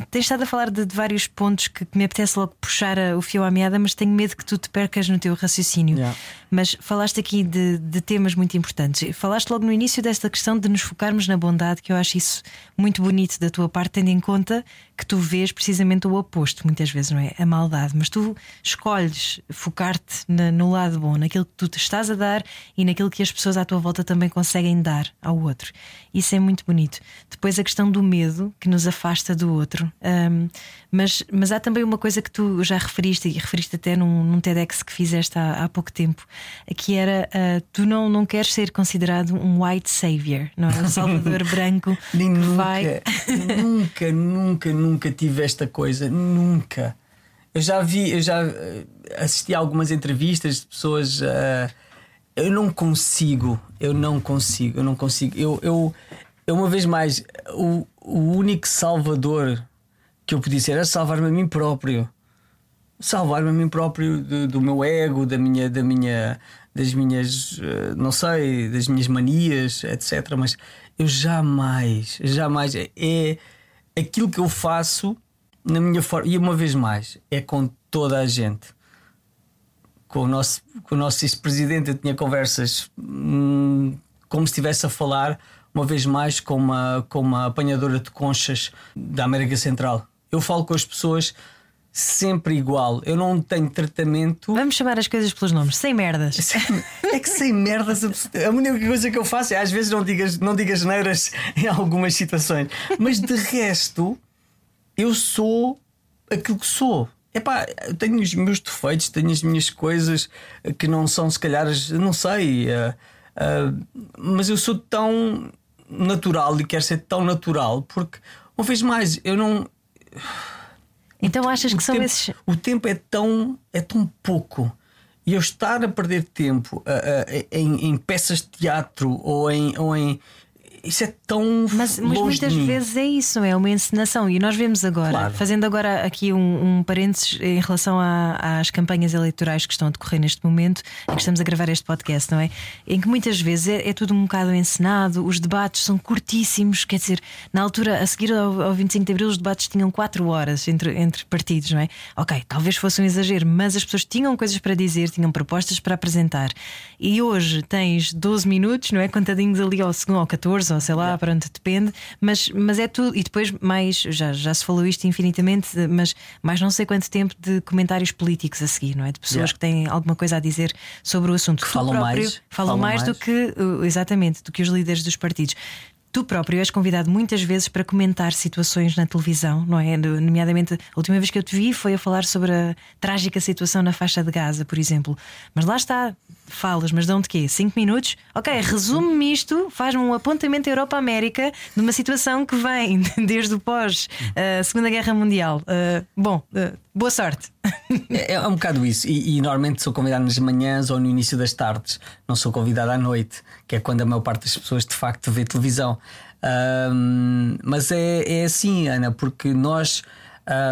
tens estado a falar de, de vários pontos que, que me apetece logo puxar a- o fio à meada, mas tenho medo que tu te percas no teu raciocínio. Yeah. Mas falaste aqui de, de temas muito importantes. Falaste logo no início desta questão de nos focarmos na bondade, que eu acho isso muito bonito da tua parte, tendo em conta que tu vês precisamente o oposto, muitas vezes, não é? A maldade. Mas tu escolhes focar-te no lado bom, naquilo que tu te estás a dar e naquilo que as pessoas à tua volta também conseguem dar ao outro. Isso é muito bonito. Depois a questão do medo que nos afasta do outro. Ahm, mas, mas há também uma coisa que tu já referiste, e referiste até num, num TEDx que fizeste há, há pouco tempo, que era ah, tu não, não queres ser considerado um white savior, não é? Um salvador branco que Nem nunca, vai. nunca, nunca, nunca tive esta coisa. Nunca. Eu já vi, eu já eh, assisti a algumas entrevistas de pessoas. eh, eu não consigo, eu não consigo, eu não consigo. Eu, eu, eu uma vez mais, o, o único salvador que eu podia ser era salvar-me a mim próprio salvar-me a mim próprio do, do meu ego, da minha, da minha, das minhas, eh, não sei, das minhas manias, etc. Mas eu jamais, jamais é, é aquilo que eu faço na minha forma e uma vez mais é com toda a gente. Com o nosso, com o nosso ex-presidente, eu tinha conversas hum, como se estivesse a falar uma vez mais com uma, com uma apanhadora de conchas da América Central. Eu falo com as pessoas sempre igual. Eu não tenho tratamento. Vamos chamar as coisas pelos nomes, sem merdas. É que sem merdas, a única coisa que eu faço é às vezes não digas, não digas neiras em algumas situações, mas de resto, eu sou aquilo que sou. Epá, eu tenho os meus defeitos, tenho as minhas coisas que não são, se calhar, não sei, uh, uh, mas eu sou tão natural e quero ser tão natural porque, uma vez mais, eu não. Então achas que o são tempo, esses. O tempo é tão, é tão pouco. E eu estar a perder tempo em, em, peças de teatro ou em, ou em isso é tão mas, mas muitas vezes é isso, é uma encenação. E nós vemos agora, claro. fazendo agora aqui um, um parênteses em relação a, às campanhas eleitorais que estão a decorrer neste momento, em que estamos a gravar este podcast, não é? Em que muitas vezes é, é tudo um bocado encenado, os debates são curtíssimos, quer dizer, na altura, a seguir ao, ao 25 de Abril, os debates tinham 4 horas entre, entre partidos, não é? Ok, talvez fosse um exagero, mas as pessoas tinham coisas para dizer, tinham propostas para apresentar. E hoje tens 12 minutos, não é? Contadinhos ali ao segundo, ao 14 ou sei lá, yeah. pronto, depende, mas, mas é tudo. E depois, mais, já, já se falou isto infinitamente, mas mais não sei quanto tempo de comentários políticos a seguir, não é? De pessoas que têm alguma coisa a dizer sobre o assunto. Que falam próprio, mais. Falam, falam mais, mais do que, exatamente, do que os líderes dos partidos. Tu próprio és convidado muitas vezes para comentar situações na televisão, não é? Nomeadamente, a última vez que eu te vi foi a falar sobre a trágica situação na faixa de Gaza, por exemplo. Mas lá está, falas, mas dão de quê? Cinco minutos? Ok, resume-me isto, faz-me um apontamento Europa-América numa situação que vem desde o pós-Segunda eh, uh, Guerra Mundial. Uh, bom, uh, boa sorte. É, é, um bocado isso. E, e, normalmente sou convidado nas manhãs ou no início das tardes, não sou convidado à noite, que é quando a maior parte das pessoas de facto vê televisão. Um, mas é, é assim, Ana, porque nós.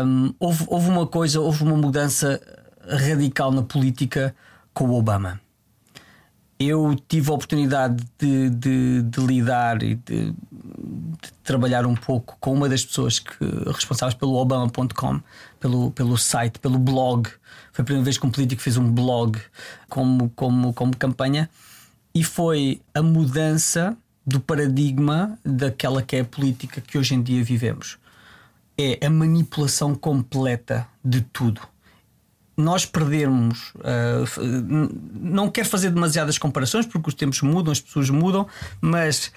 Um, houve, houve uma coisa, houve uma mudança radical na política com o Obama eu tive a oportunidade de, de, de lidar e de, de, trabalhar um pouco com uma das pessoas que responsáveis pelo Obama.com, pelo, pelo site, pelo blog. Foi a primeira vez que um político fez um blog como, como, como campanha e foi a mudança do paradigma daquela que é a política que hoje em dia vivemos. É a manipulação completa de tudo nós perdermos. Uh, não quero fazer demasiadas comparações porque os tempos mudam, as pessoas mudam, mas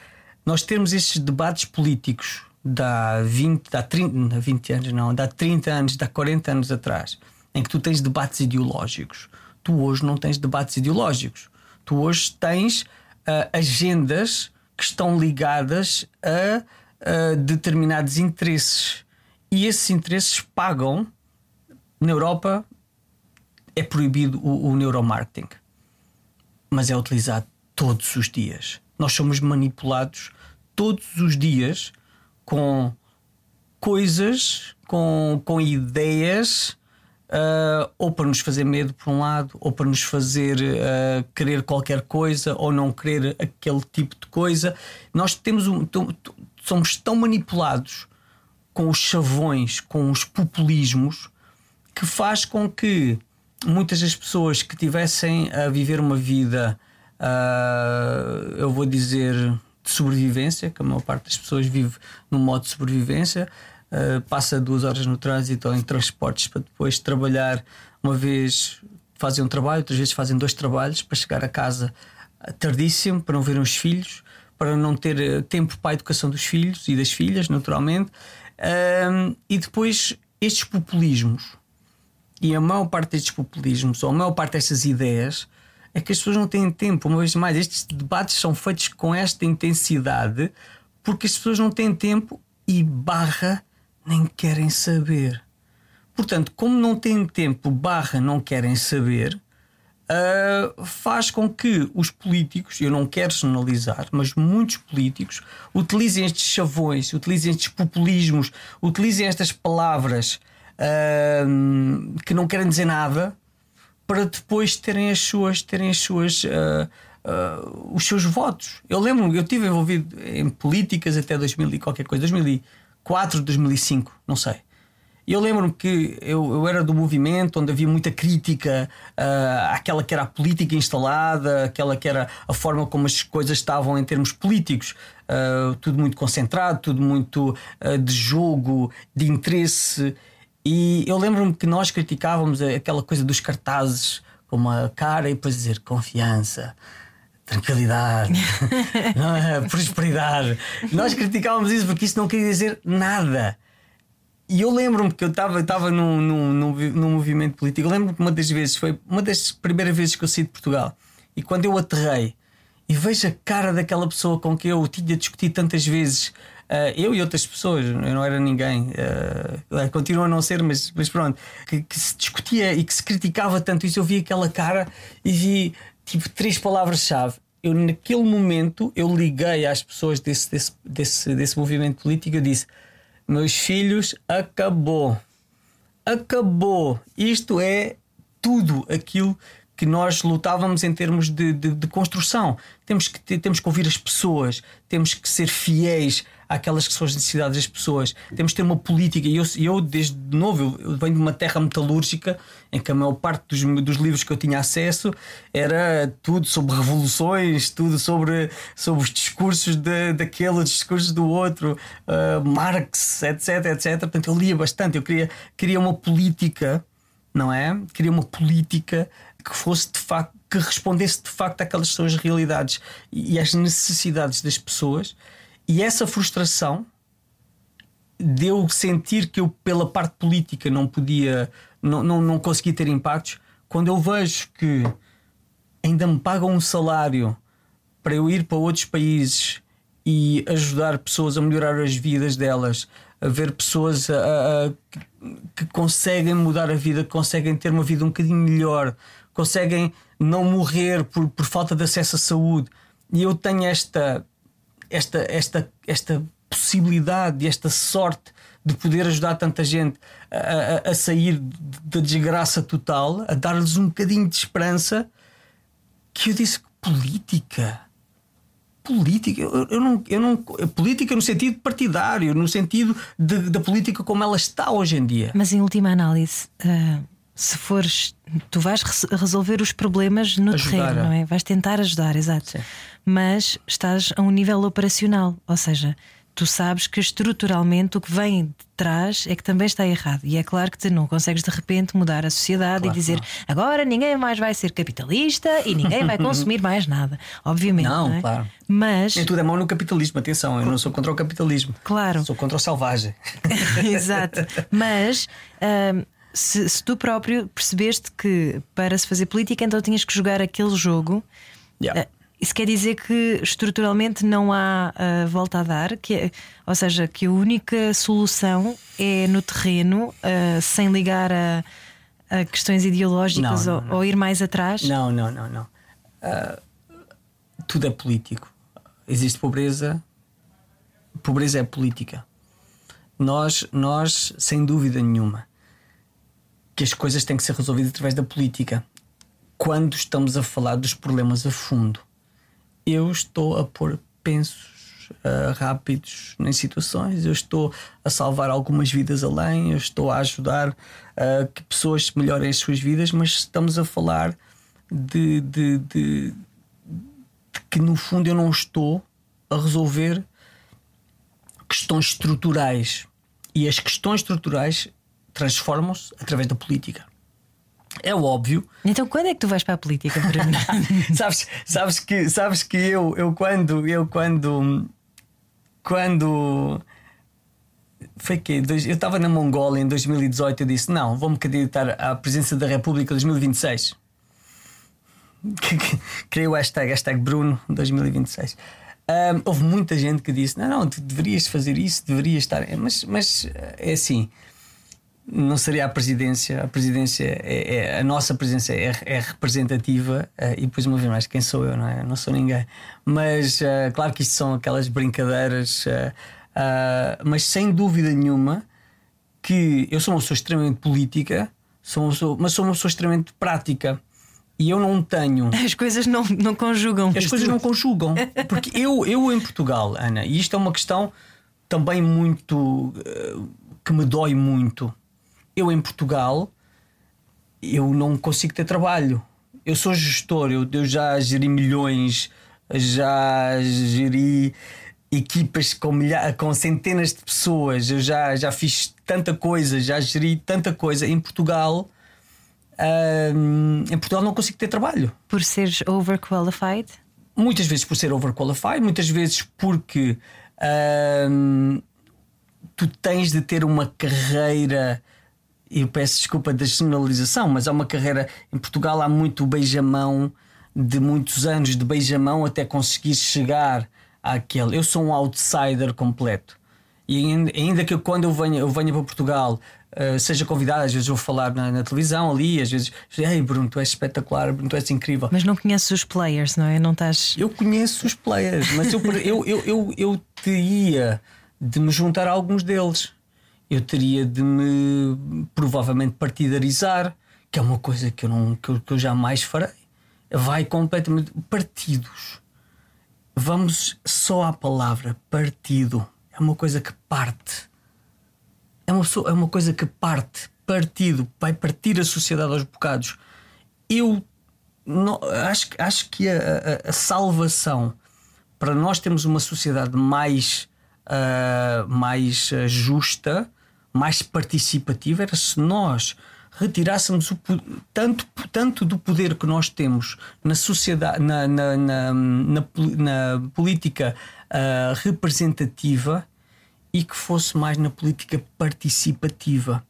nós temos estes debates políticos da 20, da 30, 20 anos, não, da 30 anos, da 40 anos atrás, em que tu tens debates ideológicos. Tu hoje não tens debates ideológicos. Tu hoje tens uh, agendas que estão ligadas a, a determinados interesses. E esses interesses pagam na Europa é proibido o, o neuromarketing, mas é utilizado todos os dias. Nós somos manipulados todos os dias com coisas, com, com ideias, uh, ou para nos fazer medo, por um lado, ou para nos fazer uh, querer qualquer coisa, ou não querer aquele tipo de coisa. Nós temos um, somos tão manipulados com os chavões, com os populismos, que faz com que muitas das pessoas que tivessem a viver uma vida, uh, eu vou dizer, de sobrevivência, que a maior parte das pessoas vive num modo de sobrevivência, uh, passa duas horas no trânsito ou em transportes para depois trabalhar uma vez fazem um trabalho, outras vezes fazem dois trabalhos para chegar a casa tardíssimo, para não ver os filhos, para não ter tempo para a educação dos filhos e das filhas, naturalmente. Uh, e depois estes populismos e a maior parte destes populismos, ou a maior parte destas ideias, é que as pessoas não têm tempo. Uma vez mais, estes debates são feitos com esta intensidade porque as pessoas não têm tempo e barra nem querem saber. Portanto, como não têm tempo, barra não querem saber, uh, faz com que os políticos, eu não quero generalizar, mas muitos políticos utilizem estes chavões, utilizem estes populismos, utilizem estas palavras que não querem dizer nada para depois terem as suas, terem as suas, uh, uh, os seus votos. Eu lembro-me, eu estive envolvido em políticas até 2000 e qualquer coisa, 2004, 2005, não sei. Eu lembro-me que eu, eu, era do movimento onde havia muita crítica uh, àquela que era a política instalada, aquela que era a forma como as coisas estavam em termos políticos. Uh, tudo muito concentrado, tudo muito uh, de jogo, de interesse. E eu lembro-me que nós criticávamos aquela coisa dos cartazes com uma cara e depois dizer confiança, tranquilidade, é? prosperidade. Nós criticávamos isso porque isso não queria dizer nada. E eu lembro-me que eu estava num, num, num, num movimento político. Eu lembro-me que uma das vezes, foi uma das primeiras vezes que eu saí de Portugal. E quando eu aterrei e vejo a cara daquela pessoa com quem eu tinha discutido tantas vezes, eu e outras pessoas, eu não era ninguém, uh, continua a não ser, mas, mas pronto, que, que, se discutia e que se criticava tanto isso, eu vi aquela cara e vi tipo três palavras-chave. Eu, naquele momento, eu liguei às pessoas desse, desse, desse, desse movimento político e disse meus filhos, acabou. Acabou. Isto é tudo aquilo que nós lutávamos em termos de, de, de construção. Temos que, temos que ouvir as pessoas, temos que ser fiéis àquelas que são as necessidades das pessoas. Temos que ter uma política. E eu, eu desde novo, eu venho de uma terra metalúrgica em que a maior parte dos, dos livros que eu tinha acesso era tudo sobre revoluções, tudo sobre, sobre os discursos de, daquele, os discursos do outro, uh, Marx, etc, etc. Portanto, eu lia bastante. Eu queria, queria uma política, não é? Queria uma política que fosse de facto que respondesse de facto àquelas suas realidades e às necessidades das pessoas e essa frustração deu sentir que eu, pela parte política, não podia, não, não, não consegui ter impactos. Quando eu vejo que ainda me pagam um salário para eu ir para outros países e ajudar pessoas a melhorar as vidas delas, a ver pessoas a, a, que conseguem mudar a vida, que conseguem ter uma vida um bocadinho melhor, conseguem não morrer por, por falta de acesso à saúde. E eu tenho esta esta, esta, esta possibilidade e esta sorte de poder ajudar tanta gente a, a, a sair da desgraça total, a dar-lhes um bocadinho de esperança, que eu disse política. Política, eu, eu, não, eu não. Política no sentido partidário, no sentido da política como ela está hoje em dia. Mas em última análise. Uh se fores, tu vais resolver os problemas no ajudar, terreno, não é? Vais tentar ajudar, exato. Sim. Mas estás a um nível operacional, ou seja, tu sabes que estruturalmente o que vem de trás é que também está errado. E é claro que tu não consegues de repente mudar a sociedade claro, e dizer agora ninguém mais vai ser capitalista e ninguém vai consumir mais nada. Obviamente. Não, não é? claro. Mas. Nem tudo é mão no capitalismo, atenção, eu não sou contra o capitalismo. Claro. Sou contra o selvagem. Exato. Mas. Uh, se, se, tu próprio percebeste que para se fazer política então tinhas que jogar aquele jogo, yeah. Uh, isso quer dizer que estruturalmente não há uh, volta a dar, que é, ou seja, que a única solução é no terreno, uh, sem ligar a, a questões ideológicas não, não, ou, não. ou, ir mais atrás? Não, não, não, não. tudo é político. Existe pobreza, pobreza é política. Nós, nós, sem dúvida nenhuma, que as coisas têm que ser resolvidas através da política. Quando estamos a falar dos problemas a fundo, eu estou a pôr pensos uh, rápidos em situações, eu estou a salvar algumas vidas além, eu estou a ajudar uh, que pessoas melhorem as suas vidas, mas estamos a falar de, de, de, de que no fundo eu não estou a resolver questões estruturais. E as questões estruturais transformam-se através da política. É óbvio. Então quando é que tu vais para a política, sabes, sabes que, sabes que eu, eu quando eu quando quando foi que eu estava na Mongólia em 2018 eu disse não vou-me candidatar à presidência da República 2026 criei o hashtag, hashtag Bruno 2026 um, houve muita gente que disse não, não, tu deverias fazer isso deverias estar mas, mas é assim não seria a presidência. A presidência é, é a nossa presidência é, é representativa uh, e depois uma vez mais quem sou eu, não é? Eu não sou ninguém. Mas uh, claro que isto são aquelas brincadeiras, uh, mas sem dúvida nenhuma que eu sou uma pessoa extremamente política, sou uma pessoa, mas sou uma pessoa extremamente prática. E eu não tenho. As coisas não, não conjugam. As coisas não conjugam. Porque eu, eu em Portugal, Ana, e isto é uma questão também muito. que me dói muito eu em Portugal eu não consigo ter trabalho. Eu sou gestor, eu, eu já geri milhões, já geri equipas com, milha- com centenas de pessoas, eu já, já fiz tanta coisa, já geri tanta coisa. Em Portugal, hum, em Portugal não consigo ter trabalho. Por seres overqualified? Muitas vezes por ser overqualified, muitas vezes porque hum, tu tens de ter uma carreira. Eu peço desculpa da generalização, mas há uma carreira. Em Portugal há muito beijamão de muitos anos de beijamão até conseguir chegar àquele. Eu sou um outsider completo. E ainda, que eu, quando eu venha, eu venha para Portugal, eh, seja convidado, às vezes vou falar na, na televisão ali, às vezes, ei Bruno, tu és espetacular, Bruno, tu és incrível. Mas não conheces os players, não é? Não estás. Eu conheço os players, mas eu, eu, eu, eu, eu teria de me juntar a alguns deles. Eu teria de me provavelmente partidarizar, que é uma coisa que eu, não, que eu, que eu jamais farei. Vai completamente. Partidos. Vamos só à palavra partido. É uma coisa que parte. É uma, é uma coisa que parte. Partido. Vai partir a sociedade aos bocados. Eu não- acho, acho que a, a- a salvação para nós termos uma sociedade mais, ah, mais ah, justa, mais participativa, era se nós retirássemos o tanto, tanto do poder que nós temos na sociedade, na, na, na, na política ah, representativa e que fosse mais na política participativa.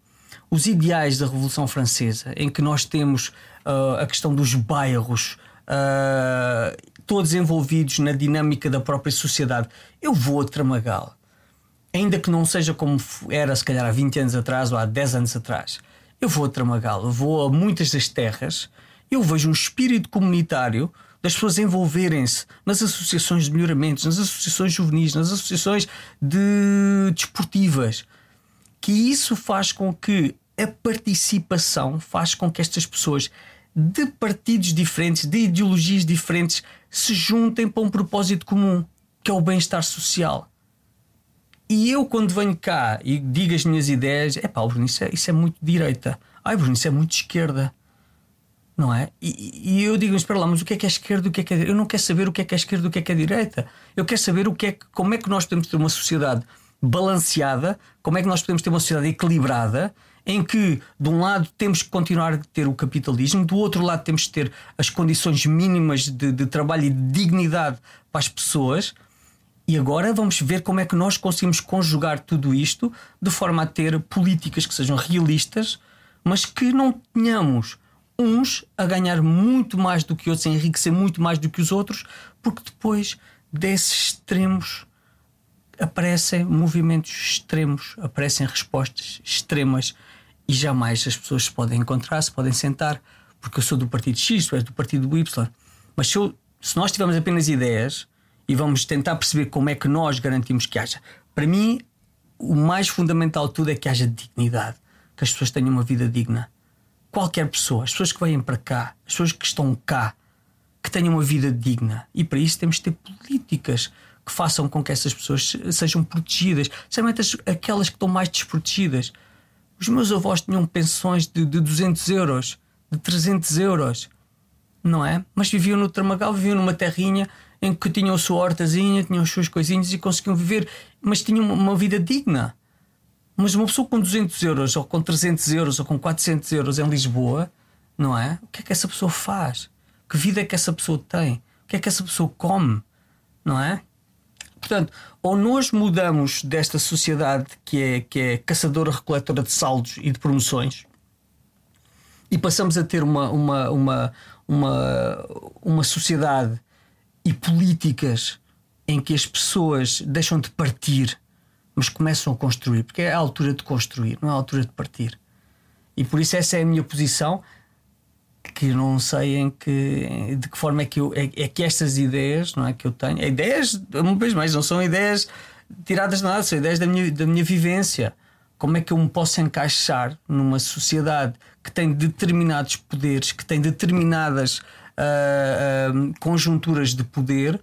Os ideais da Revolução Francesa, em que nós temos ah, a questão dos bairros, ah, todos envolvidos na dinâmica da própria sociedade. Eu vou a Tramagal, ainda que não seja como era se calhar há 20 anos atrás ou há 10 anos atrás. Eu vou a Tramagal, eu vou a muitas das terras, eu vejo um espírito comunitário das pessoas envolverem-se nas associações de melhoramentos, nas associações juvenis, nas associações de desportivas, que isso faz com que a participação faz com que estas pessoas de partidos diferentes, de ideologias diferentes, se juntem para um propósito comum, que é o bem-estar social. E eu, quando venho cá e digo as minhas ideias, é pá, Bruno, isso é, isso é muito direita. Ai, Bruno, isso é muito esquerda. Não é? E, e eu digo, espera lá, mas o que é que é esquerda o que é que é direita? Eu não quero saber o que é que é esquerda o que é que é direita. Eu quero saber o que é, que- como é que nós podemos ter uma sociedade balanceada, como é que nós podemos ter uma sociedade equilibrada, em que, de um lado, temos que continuar a ter o capitalismo, do outro lado, temos que ter as condições mínimas de, de trabalho e de dignidade para as pessoas. E agora vamos ver como é que nós conseguimos conjugar tudo isto de forma a ter políticas que sejam realistas, mas que não tenhamos uns a ganhar muito mais do que outros, a enriquecer muito mais do que os outros, porque depois desses extremos aparecem movimentos extremos, aparecem respostas extremas e jamais as pessoas se podem encontrar, se podem sentar, porque eu sou do partido X, tu és do partido Y. Mas se, eu- se nós tivermos apenas ideias e vamos tentar perceber como é que nós garantimos que haja, para mim, o mais fundamental de tudo é que haja dignidade, que as pessoas tenham uma vida digna. Qualquer pessoa, as pessoas que vêm para cá, as pessoas que estão cá, que tenham uma vida digna. E para isso temos de ter políticas que façam com que essas pessoas se- sejam protegidas, especialmente as- aquelas que estão mais desprotegidas. Os meus avós tinham pensões de, de 200 euros, de 300 euros, não é? Mas viviam no Tramagal, viviam numa terrinha em que tinham a sua hortazinha, tinham as suas coisinhas e conseguiam viver, mas tinham uma, vida digna. Mas uma pessoa com 200 euros, ou com 300 euros, ou com 400 euros em Lisboa, não é? O que é que essa pessoa faz? Que vida é que essa pessoa tem? O que é que essa pessoa come? Não é? Portanto, ou nós mudamos desta sociedade que é, que é caçadora-recoletora de saldos e de promoções e passamos a ter uma, uma, uma, uma, uma sociedade e políticas em que as pessoas deixam de partir, mas começam a construir, porque é a altura de construir, não é a altura de partir. E por isso essa é a minha posição, que não sei em que, de que forma é que, eu, é, é que estas ideias não é, que eu tenho, ideias, uma vez mais, não são ideias tiradas de nada, são ideias da minha, da minha vivência. Como é que eu me posso encaixar numa sociedade que tem determinados poderes, que tem determinadas ah, ah, conjunturas de poder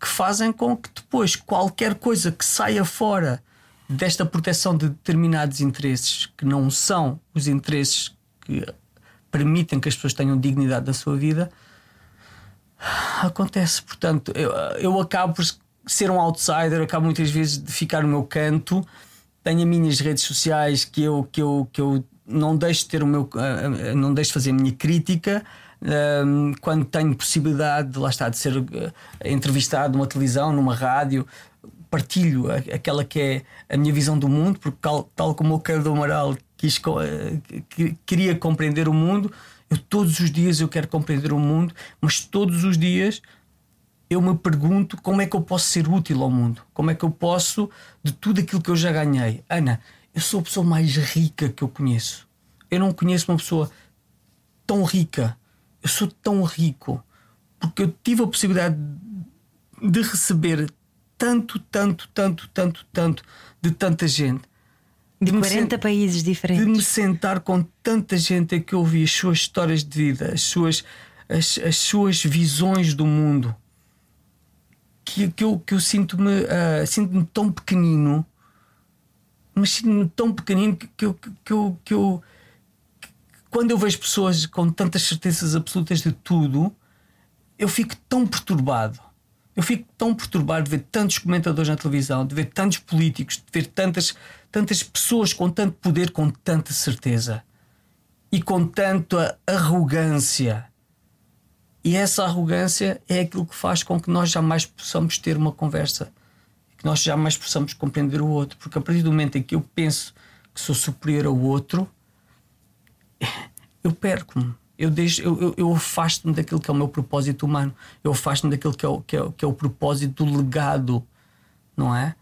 que fazem com que depois qualquer coisa que saia fora desta proteção de determinados interesses que não são os interesses que permitem que as pessoas tenham dignidade da sua vida acontece. Portanto, eu, eu acabo por ser um outsider, acabo muitas vezes de ficar no meu canto. Tenho as minhas redes sociais que eu, que eu, que eu não deixo de ter o meu, uh, não deixo de fazer a minha crítica. Um, quando tenho possibilidade de lá estar de ser uh, entrevistado numa televisão, numa rádio, partilho aquela que é a minha visão do mundo, porque tal, tal como o Carlos Amaral quis, uh, queria compreender o mundo, eu todos os dias eu quero compreender o mundo, mas todos os dias eu me pergunto como é que eu posso ser útil ao mundo, como é que eu posso, de tudo aquilo que eu já ganhei. Ana, eu sou a pessoa mais rica que eu conheço. Eu não conheço uma pessoa tão rica. Eu sou tão rico porque eu tive a possibilidade de receber tanto, tanto, tanto, tanto, tanto de tanta gente. De, de 40 sent... países diferentes. De me sentar com tanta gente é que eu ouvi as suas histórias de vida, as suas, as, as suas visões do mundo que, que eu, que eu sinto-me uh, sinto-me tão pequenino, mas sinto-me tão pequenino que, que, eu, que, eu, que eu quando eu vejo pessoas com tantas certezas absolutas de tudo, eu fico tão perturbado. Eu fico tão perturbado de ver tantos comentadores na televisão, de ver tantos políticos, de ver tantas, tantas pessoas com tanto poder, com tanta certeza e com tanta arrogância. E essa arrogância é aquilo que faz com que nós jamais possamos ter uma conversa, que nós jamais possamos compreender o outro, porque a partir do momento em que eu penso que sou superior ao outro, eu perco-me. Eu, deixo, eu, eu, eu afasto-me daquilo que é o meu propósito humano, eu afasto-me daquilo que é, o, que, é, que é o propósito do legado, não é?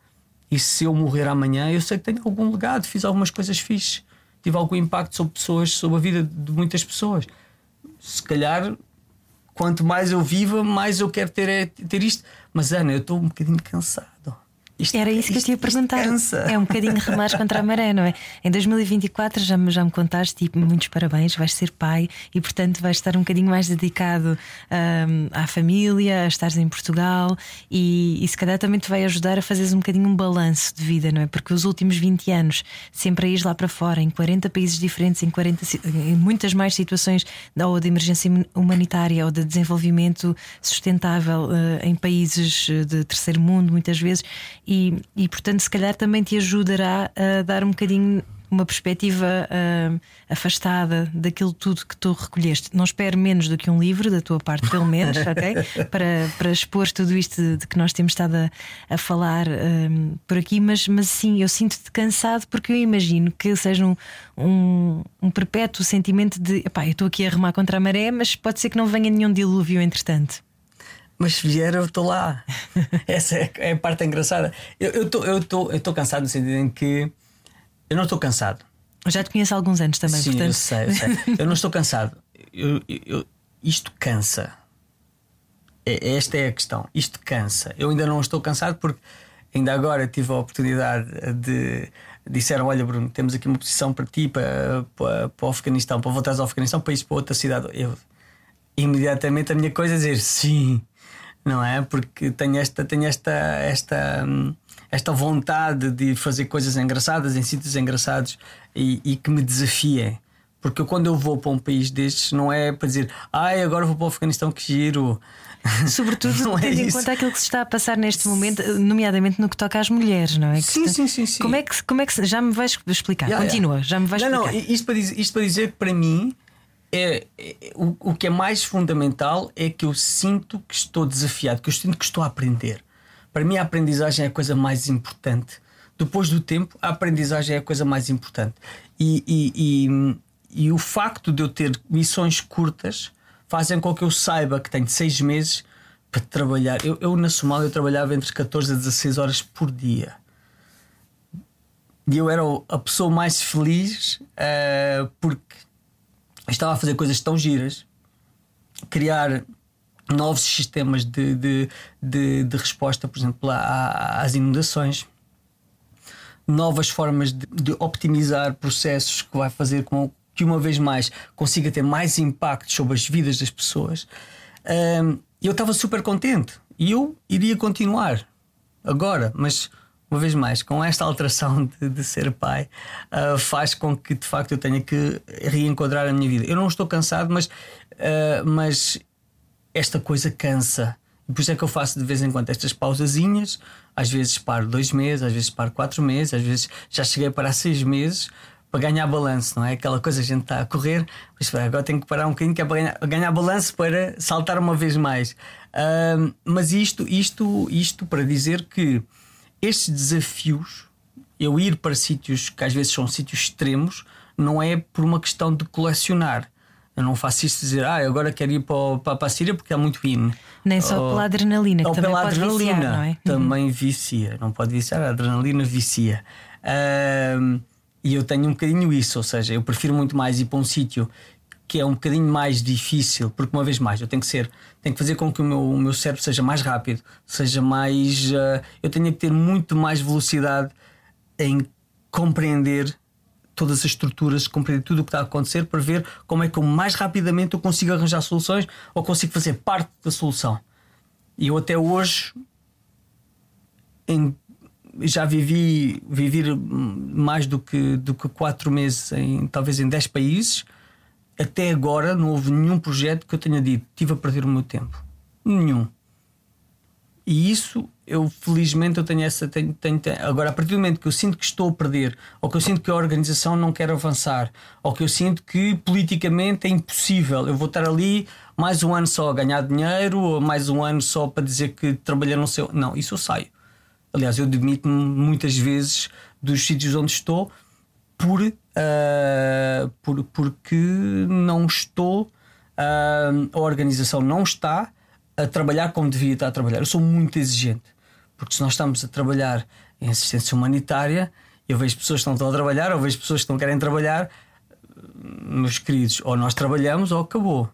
E se eu morrer amanhã, eu sei que tenho algum legado, fiz algumas coisas fixes, tive algum impacto sobre pessoas, sobre a vida de muitas pessoas. Se calhar quanto mais eu viva, mais eu quero ter, é, ter isto. Mas Ana, eu estou um bocadinho cansado. Isto, Era isso que isto, eu te ia perguntar. É um bocadinho remar contra a maré, não é? Em 2024 já me, já me contaste e muitos parabéns, vais ser pai e, portanto, vais estar um bocadinho mais dedicado um, à família, a estares em Portugal e, e se calhar também te vai ajudar a fazeres um bocadinho um balanço de vida, não é? Porque os últimos 20 anos, sempre a ir lá para fora, em 40 países diferentes, em, 40, em muitas mais situações ou de emergência humanitária ou de desenvolvimento sustentável uh, em países eh, de terceiro mundo, muitas vezes e, e portanto, se calhar também te ajudará a dar um bocadinho uma perspectiva uh, afastada daquilo tudo que tu recolheste. Não espero menos do que um livro, da tua parte, pelo menos, ok? Para, para expor tudo isto de, de que nós temos estado a, a falar uh, por aqui, mas, mas sim, eu sinto-te cansado porque eu imagino que seja um, um, um perpétuo sentimento de epá, eu estou aqui a remar contra a maré, mas pode ser que não venha nenhum dilúvio entretanto. Mas se vier, eu estou lá. Essa é, é, a parte engraçada. Eu estou eu tô, eu tô cansado no sentido em que eu não estou cansado. Eu já te conheço há alguns anos também, Sim, portanto... eu sei, eu sei. eu não estou cansado. Eu, eu, isto cansa. É, esta é a questão. Isto cansa. Eu ainda não estou cansado porque ainda agora tive a oportunidade de. Disseram: Olha, Bruno, temos aqui uma posição para ti, para, para, para o Afeganistão, para voltares ao Afeganistão, para ir para outra cidade. Eu, imediatamente a minha coisa é dizer sim não é? Porque tenho esta, tenho esta, esta, esta vontade de fazer coisas engraçadas em sítios engraçados e, e que me desafiem. Porque quando eu vou para um país destes, não é para dizer, ai, agora vou para o Afeganistão, que giro. Sobretudo é tendo em conta aquilo que se está a passar neste momento, nomeadamente no que toca às mulheres, não é? sim, está... sim, sim, sim, Como é que, como é que já me vais explicar? Yeah, Continua, yeah. já me vais não, explicar. Não, isto para dizer, isto para dizer que para mim é, é, o, o que é mais fundamental é que eu sinto que estou desafiado, que eu sinto que estou a aprender. Para mim, a aprendizagem é a coisa mais importante. Depois do tempo, a aprendizagem é a coisa mais importante. E, e, e, e o facto de eu ter missões curtas fazem com que eu saiba que tenho seis meses para trabalhar. Eu, eu na Somália eu trabalhava entre 14 a 16 horas por dia. E eu era a pessoa mais feliz uh, porque estava a fazer coisas tão giras, criar novos sistemas de, de, de, de resposta, por exemplo, às inundações, novas formas de, de, optimizar processos que vai fazer com que, uma vez mais, consiga ter mais impacto sobre as vidas das pessoas. Um, eu estava super contente e eu iria continuar agora, mas uma vez mais, com esta alteração de, de ser pai, uh, faz com que de facto eu tenha que reenquadrar a minha vida. Eu não estou cansado, mas, uh, mas esta coisa cansa. Por isso é que eu faço de vez em quando estas pausazinhas. Às vezes paro dois meses, às vezes paro quatro meses, às vezes já cheguei para seis meses para ganhar balanço, não é? Aquela coisa a gente está a correr, mas agora tenho que parar um bocadinho que é para ganhar, ganhar balanço para saltar uma vez mais. Uh, mas isto, isto, isto para dizer que estes desafios, eu ir para sítios que às vezes são sítios extremos, não é por uma questão de colecionar. Eu não faço isto dizer, ah, agora quero ir para, para, para a Síria porque é muito in. Nem só ou, pela adrenalina, que ou também pela pode adrenalina, viciar, não é? também vicia. Não pode viciar, a adrenalina vicia. E eu tenho um bocadinho isso, ou seja, eu prefiro muito mais ir para um sítio que é um bocadinho mais difícil, porque uma vez mais eu tenho que ser, tenho que fazer com que o meu, o meu cérebro seja mais rápido, seja mais. Uh, eu tenho que ter muito mais velocidade em compreender todas as estruturas, compreender tudo o que está a acontecer para ver como é que eu mais rapidamente eu consigo arranjar soluções ou consigo fazer parte da solução. E eu até hoje em, já vivi viver mais do que, do que quatro meses em talvez em dez países. Até agora não houve nenhum projeto que eu tenha dito tive a perder o meu tempo. Nenhum. E isso eu felizmente eu tenho essa tenho, tenho, tenho, agora a partir do momento que eu sinto que estou a perder ou que eu sinto que a organização não quer avançar ou que eu sinto que politicamente é impossível eu vou estar ali mais um ano só a ganhar dinheiro ou mais um ano só para dizer que trabalhar no seu não isso eu saio aliás eu demito-me muitas vezes dos sítios onde estou por, uh, por porque não estou uh, a organização não está a trabalhar como devia estar a trabalhar eu sou muito exigente porque se nós estamos a trabalhar em assistência humanitária, eu vejo pessoas que não estão a trabalhar, ou vejo pessoas que não querem trabalhar, meus queridos, ou nós trabalhamos ou acabou,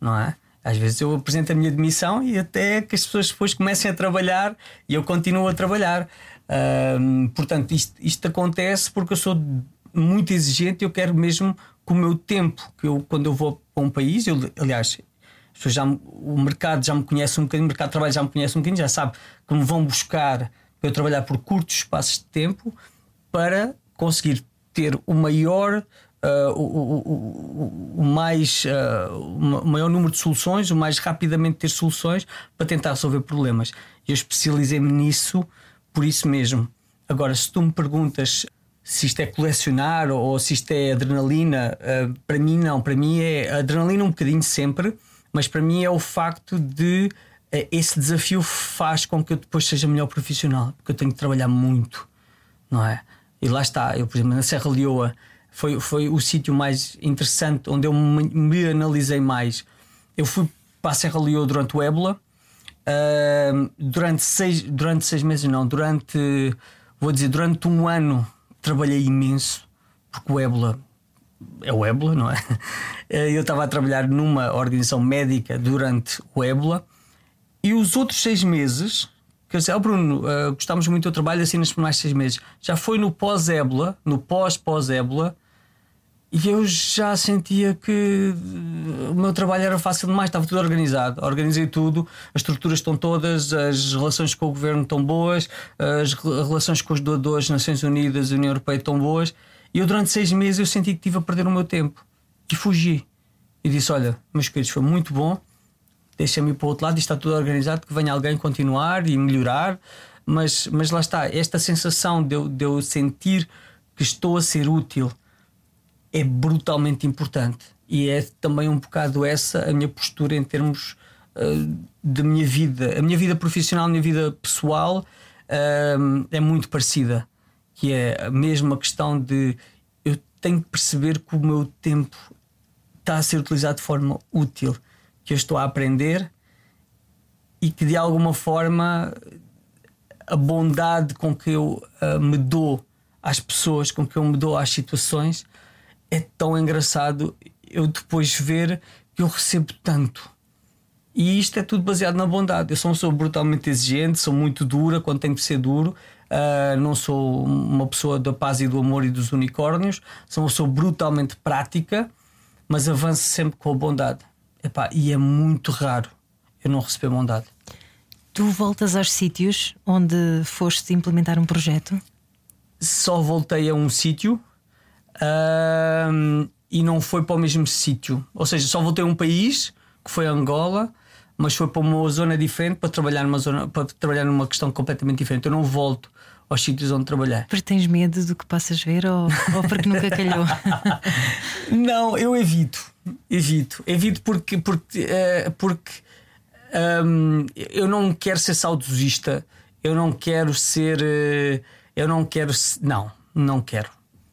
não é? Às vezes eu apresento a minha demissão e até que as pessoas depois comecem a trabalhar e eu continuo a trabalhar. portanto, isto, isto acontece porque eu sou muito exigente eu quero mesmo que o meu tempo, que eu, quando eu vou para um país, eu, aliás, já, o mercado já me conhece um bocadinho, o mercado de trabalho já me conhece um bocadinho, já sabe que me vão buscar para eu trabalhar por curtos espaços de tempo para conseguir ter o maior. Uh, o, o, o, o, mais uh, o maior número de soluções, o mais rapidamente ter soluções para tentar resolver problemas. Eu especializei-me nisso por isso mesmo. Agora, se tu me perguntas se isto é colecionar ou se isto é adrenalina, uh, para mim não. Para mim é adrenalina um bocadinho sempre, mas para mim é o facto de eh, esse desafio faz com que eu depois seja melhor profissional, porque eu tenho que trabalhar muito, não é? E lá está, eu, por exemplo, na Serra Leoa foi, foi o sítio mais interessante onde eu me, me, analisei mais. Eu fui para a Serra Leoa durante o ébola, uh, durante, seis, durante seis meses, não, durante, vou dizer, durante um ano trabalhei imenso, porque o ébola é o ébola, não é? Eh, eu estava a trabalhar numa organização médica durante o ébola e os outros seis meses, que eu disse, oh Bruno, uh, gostávamos muito do teu trabalho assim nos primeiros seis meses, já foi no pós-ébola, no pós-pós-ébola, e eu já sentia que o meu trabalho era fácil demais, estava tudo organizado. Organizei tudo, as estruturas estão todas, as relações com o governo estão boas, as relações com os doadores, Nações Unidas, União Europeia estão boas. E eu, durante seis meses, eu senti que estive a perder o meu tempo e fugi. E disse: Olha, meus queridos, foi muito bom, deixa-me ir para o outro lado, está tudo organizado, que venha alguém continuar e melhorar. Mas, mas lá está, esta sensação de eu, de eu sentir que estou a ser útil é brutalmente importante. E é também um bocado essa a minha postura em termos uh, de minha vida. A minha vida profissional, a minha vida pessoal uh, é muito parecida que é a mesma questão de eu tenho que perceber que o meu tempo está a ser utilizado de forma útil, que eu estou a aprender e que de alguma forma a bondade com que eu uh, me dou às pessoas, com que eu me dou às situações, é tão engraçado eu depois ver que eu recebo tanto. E isto é tudo baseado na bondade. Eu sou uma pessoa brutalmente exigente, sou muito dura quando tenho que ser duro, Uh, não sou uma pessoa da paz e do amor e dos unicórnios, sou uma pessoa brutalmente prática, mas avanço sempre com a bondade. Epá, e é muito raro eu não receber bondade. Tu voltas aos sítios onde foste implementar um projeto? Só voltei a um sítio uh, e não foi para o mesmo sítio. Ou seja, só voltei a um país, que foi Angola, mas foi para uma zona diferente para trabalhar numa zona para trabalhar numa questão completamente diferente. Eu não volto aos sítios onde trabalhei. Porque tens medo do que possas ver ou, ou porque nunca calhou? não, eu evito, evito, evito porque porque uh, porque um, eu não quero ser saudosista, eu não quero ser, uh, eu não quero, não, não quero,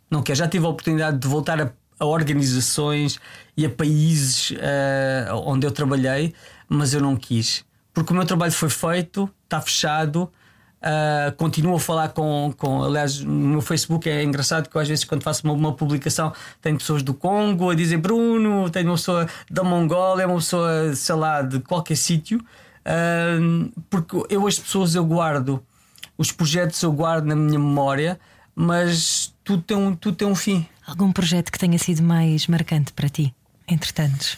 não quero. Já tive a oportunidade de voltar a, a organizações e a países uh, onde eu trabalhei, mas eu não quis, porque o meu trabalho foi feito, está fechado Uh, continuo a falar com, com. Aliás, no meu Facebook é engraçado que eu, às vezes, quando faço uma, uma, publicação, tenho pessoas do Congo a dizer Bruno, tenho uma pessoa da Mongólia, uma pessoa, sei lá, de qualquer sítio. Uh, porque eu, as pessoas, eu guardo, os projetos eu guardo na minha memória, mas tudo tem um, tudo tem um fim. Algum projeto que tenha sido mais marcante para ti, entretanto?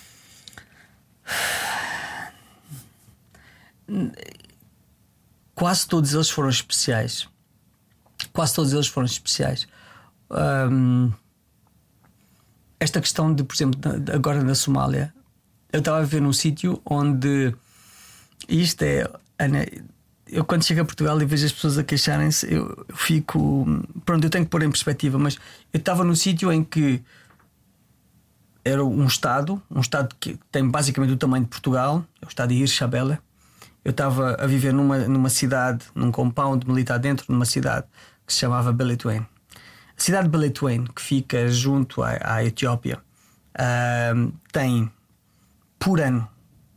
quase todos eles foram especiais. Quase todos eles foram especiais. Um, esta questão de, por exemplo, agora na Somália, eu estava a ver num sítio onde isto é. Ana, eu quando chego a Portugal e vejo as pessoas a queixarem-se, eu, eu, fico. Pronto, eu tenho que pôr em perspectiva, mas eu estava num sítio em que era um Estado, um Estado que tem basicamente o tamanho de Portugal, é o Estado de Irchabela, eu estava a viver numa, numa cidade, num compound militar dentro de uma cidade que se chamava Beledweyne. A cidade de Beledweyne, que fica junto à, à Etiópia, uh, tem por ano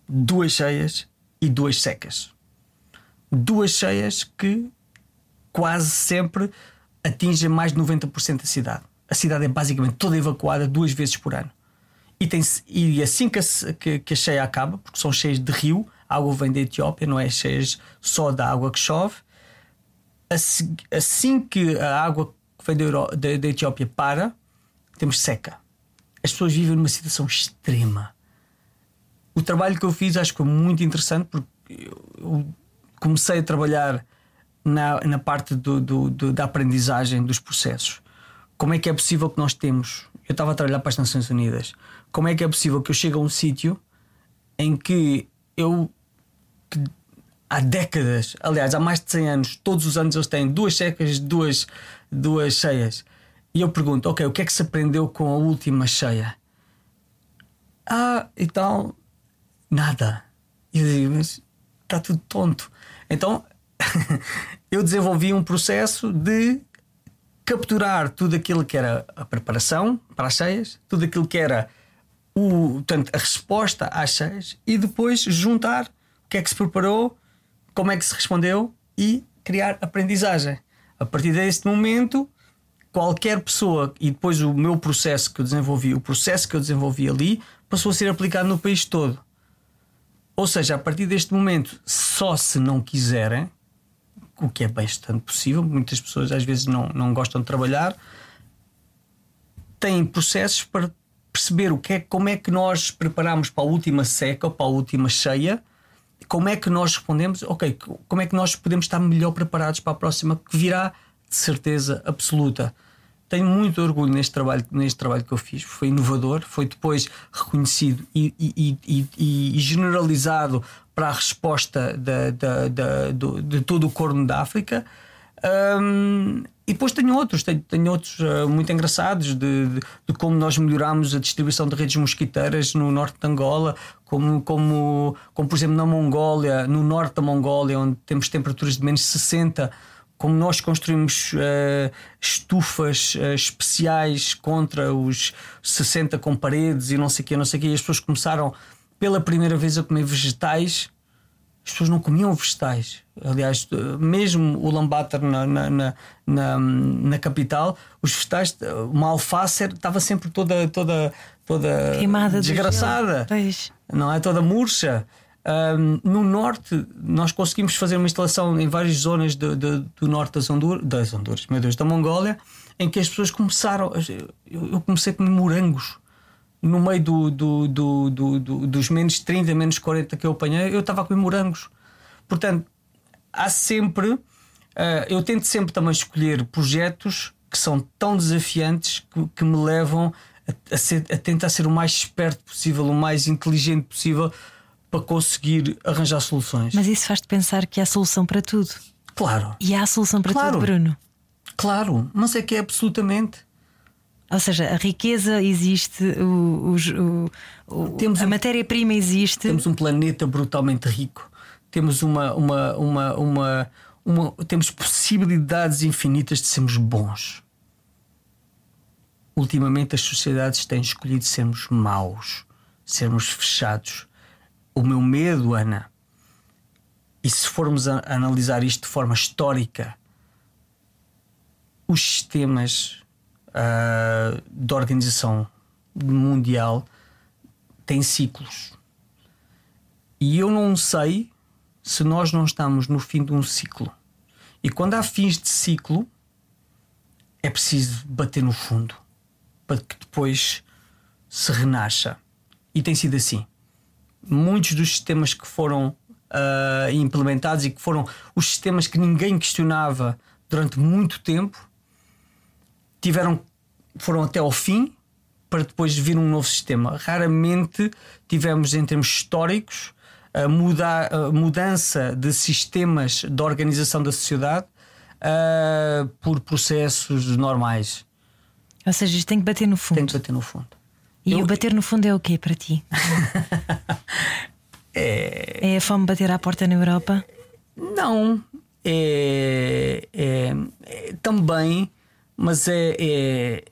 duas cheias e duas secas. Duas cheias que quase sempre atingem mais de 90% da cidade. A cidade é basicamente toda evacuada duas vezes por ano. E, tem, e assim que a, que, que a cheia acaba, porque são cheias de rio, a água vem da Etiópia, não é cheia só da água que chove. Assim, assim que a água que vem da, Euro, da, da Etiópia para, temos seca. As pessoas vivem numa situação extrema. O trabalho que eu fiz acho que foi muito interessante porque eu comecei a trabalhar na, na parte do, do, do, da aprendizagem dos processos. Como é que é possível que nós temos? Eu estava a trabalhar para as Nações Unidas. Como é que é possível que eu chegue a um sítio em que eu que há décadas, aliás, há mais de 100 anos, todos os anos eles têm duas secas, duas, duas cheias. E eu pergunto, ok, o que é que se aprendeu com a última cheia? Ah, então, nada. E eu digo, mas está tudo tonto. Então, eu desenvolvi um processo de capturar tudo aquilo que era a preparação para as cheias, tudo aquilo que era o, portanto, a resposta às cheias e depois juntar que é que se preparou, como é que se respondeu e criar aprendizagem. A partir desse momento, qualquer pessoa, e depois o meu processo que eu desenvolvi, o processo que eu desenvolvi ali, passou a ser aplicado no país todo. Ou seja, a partir deste momento, só se não quiserem, o que é bastante possível, muitas pessoas às vezes não, não gostam de trabalhar, têm processos para perceber o que é, como é que nós preparamos para a última seca ou para a última cheia como é que nós respondemos? Ok, como é que nós podemos estar melhor preparados para a próxima que virá de certeza absoluta? Tenho muito orgulho neste trabalho, neste trabalho que eu fiz. Foi inovador, foi depois reconhecido e, e, e, e generalizado para a resposta de todo o corno da África. Um, e depois tenho outros, tenho, tenho outros uh, muito engraçados de, de, de, como nós melhoramos a distribuição de redes mosquiteiras no norte de Angola, como, como, como por exemplo na Mongólia, no norte da Mongólia, onde temos temperaturas de menos 60, como nós construímos uh, estufas uh, especiais contra os 60 com paredes e não sei o quê, não sei o quê, e as pessoas começaram pela primeira vez a comer vegetais as pessoas não comiam vegetais. Aliás, mesmo o Lambater na, na, na, na, na capital, os vegetais, uma alface estava sempre toda, toda, toda Queimada desgraçada. Não é? Toda murcha. Um, no norte, nós conseguimos fazer uma instalação em várias zonas de, de, do norte das Honduras, das Honduras, meu Deus, da Mongólia, em que as pessoas começaram. Eu, eu comecei a comer morangos no meio do, do, do, do, dos menos 30, menos 40 que eu apanhei, eu estava a comer morangos. Portanto, há sempre. Uh, eu tento sempre também escolher projetos que são tão desafiantes que, que me levam a, a, ser, a, tentar ser o mais esperto possível, o mais inteligente possível para conseguir arranjar soluções. Mas isso faz-te pensar que há solução para tudo. Claro, E há solução para Claro. tudo, Bruno. claro, mas é que é absolutamente. Ou seja, a riqueza existe, o, o- o- Temos a um- matéria-prima existe. Temos um planeta brutalmente rico. Temos uma, uma, uma, uma, uma- temos possibilidades infinitas de sermos bons. Ultimamente as sociedades têm escolhido sermos maus, sermos fechados. O meu medo, Ana, e se formos analisar isto de forma histórica, os sistemas ah, de organização mundial têm ciclos. E eu não sei se nós não estamos no fim de um ciclo. E quando há fins de ciclo, é preciso bater no fundo para que depois se renasça. E tem sido assim. Muitos dos sistemas que foram ah, implementados e que foram os sistemas que ninguém questionava durante muito tempo tiveram foram até ao fim para depois vir um novo sistema. Raramente tivemos, em termos históricos, a, muda, a mudança de sistemas de organização da sociedade ah, por processos normais. Ou seja, isto tem que bater no fundo. Tem que bater no fundo. E Eu- o bater no fundo é o quê para ti? é... a fome bater à porta na Europa? Não, é, é- é também, mas é, é-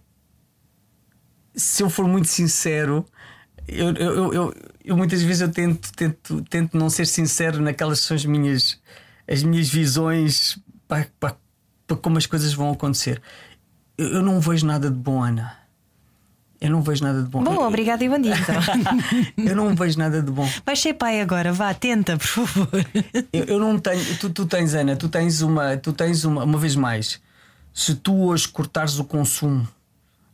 Se eu for muito sincero, eu, eu, eu- eu- muitas vezes eu tento, tento, tento não ser sincero naquelas que são as minhas, as minhas visões para, para, para como as coisas vão acontecer. Eu, eu não vejo nada de bom, Ana. Eu não vejo nada de bom. Bom, obrigado e bom dia então. eu não vejo nada de bom. Vais ser pai agora, vá, tenta, por favor. Eu, eu não tenho. Tu, tu tens, Ana, tu tens uma. Tu tens uma, uma vez mais. Se tu hoje cortares o consumo,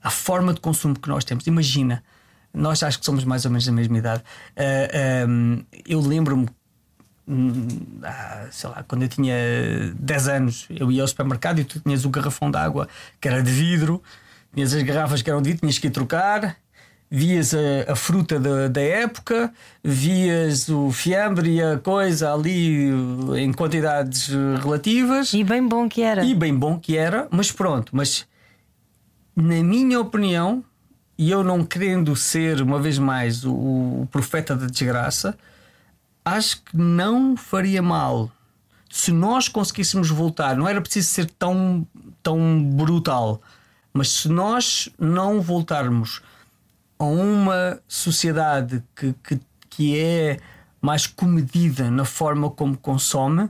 a forma de consumo que nós temos, imagina, nós acho que somos mais ou menos da mesma idade. Ah, ahm, eu lembro-me, hum, sei lá, quando eu tinha 10 anos, eu ia ao supermercado e tu tinhas o garrafão de água que era de vidro, tinhas as garrafas que eram de vidro, tinhas que ir trocar vias a, a fruta da, da época, vias o fiambre e a coisa ali uh, em quantidades uh, relativas E bem bom que era. e bem bom que era, mas pronto, mas na minha opinião, e eu não querendo ser uma vez mais o, o profeta da desgraça, acho que não faria mal se nós conseguíssemos voltar. Não era preciso ser tão, tão brutal, mas se nós não voltarmos a uma sociedade que, que, que é mais comedida na forma como consome,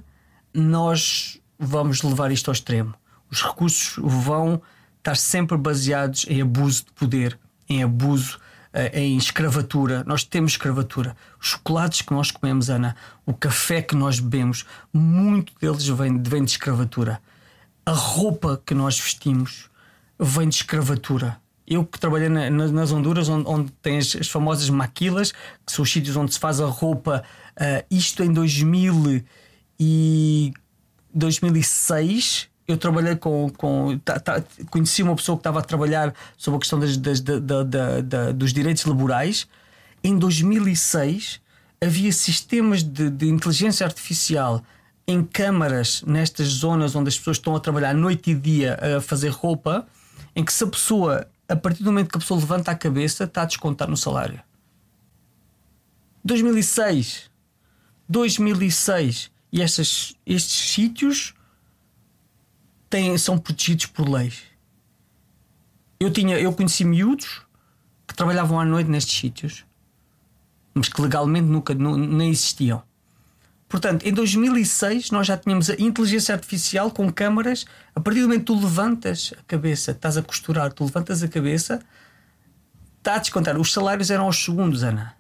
nós vamos levar isto ao extremo. Os recursos vão estar sempre baseados em abuso de poder, em abuso, eh, em escravatura. Nós temos escravatura. Os chocolates que nós comemos, Ana, o café que nós bebemos, muito deles vem, vem de escravatura. A roupa que nós vestimos vem de escravatura. Eu que trabalhei na- na- nas Honduras, onde, onde tem as, as famosas maquilas, que são os sítios onde se faz a roupa, ah, isto em 2000 e 2006. Eu trabalhei com. com conheci uma pessoa que estava a trabalhar sobre a questão das- das- da- da- da- da- dos direitos laborais. Em 2006 havia sistemas de, de inteligência artificial em câmaras nestas zonas onde as pessoas estão a trabalhar noite e dia a fazer roupa, em que se a pessoa, a partir do momento que a pessoa levanta a cabeça, está a descontar no salário. 2006. 2006. E estas, estes sítios têm, são protegidos por leis. Eu, tinha, eu conheci miúdos que trabalhavam à noite nestes sítios, mas que legalmente nunca nu- nem existiam. Portanto, em 2006 nós já tínhamos a inteligência artificial com câmaras. A partir do momento que tu levantas a cabeça, estás a costurar, tu levantas a cabeça, está a descontar. Os salários eram aos segundos, Ana.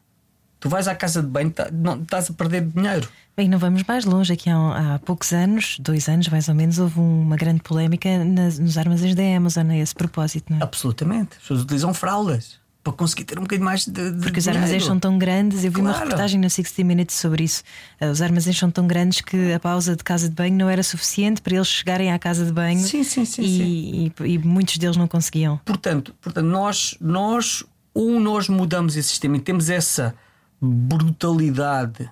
Tu vais à casa de banho, tá- não, estás a perder dinheiro. Bem, não vamos mais longe. Aqui há, há poucos anos, dois anos mais ou menos, houve uma grande polémica nas- nos armazéns da Amazon a esse propósito, não é? Absolutamente. As pessoas utilizam fraldas para conseguir ter um bocadinho mais de. de Porque os armazéns são tão grandes, eu vi uma Claro. reportagem no 60 Minutes sobre isso. Ah, Os armazéns são tão grandes que a pausa de casa de banho não era suficiente para eles chegarem à casa de banho Sim, sim, sim, e, e- e muitos deles não conseguiam. Portanto, portanto nós, nós, ou nós mudamos esse sistema e temos essa brutalidade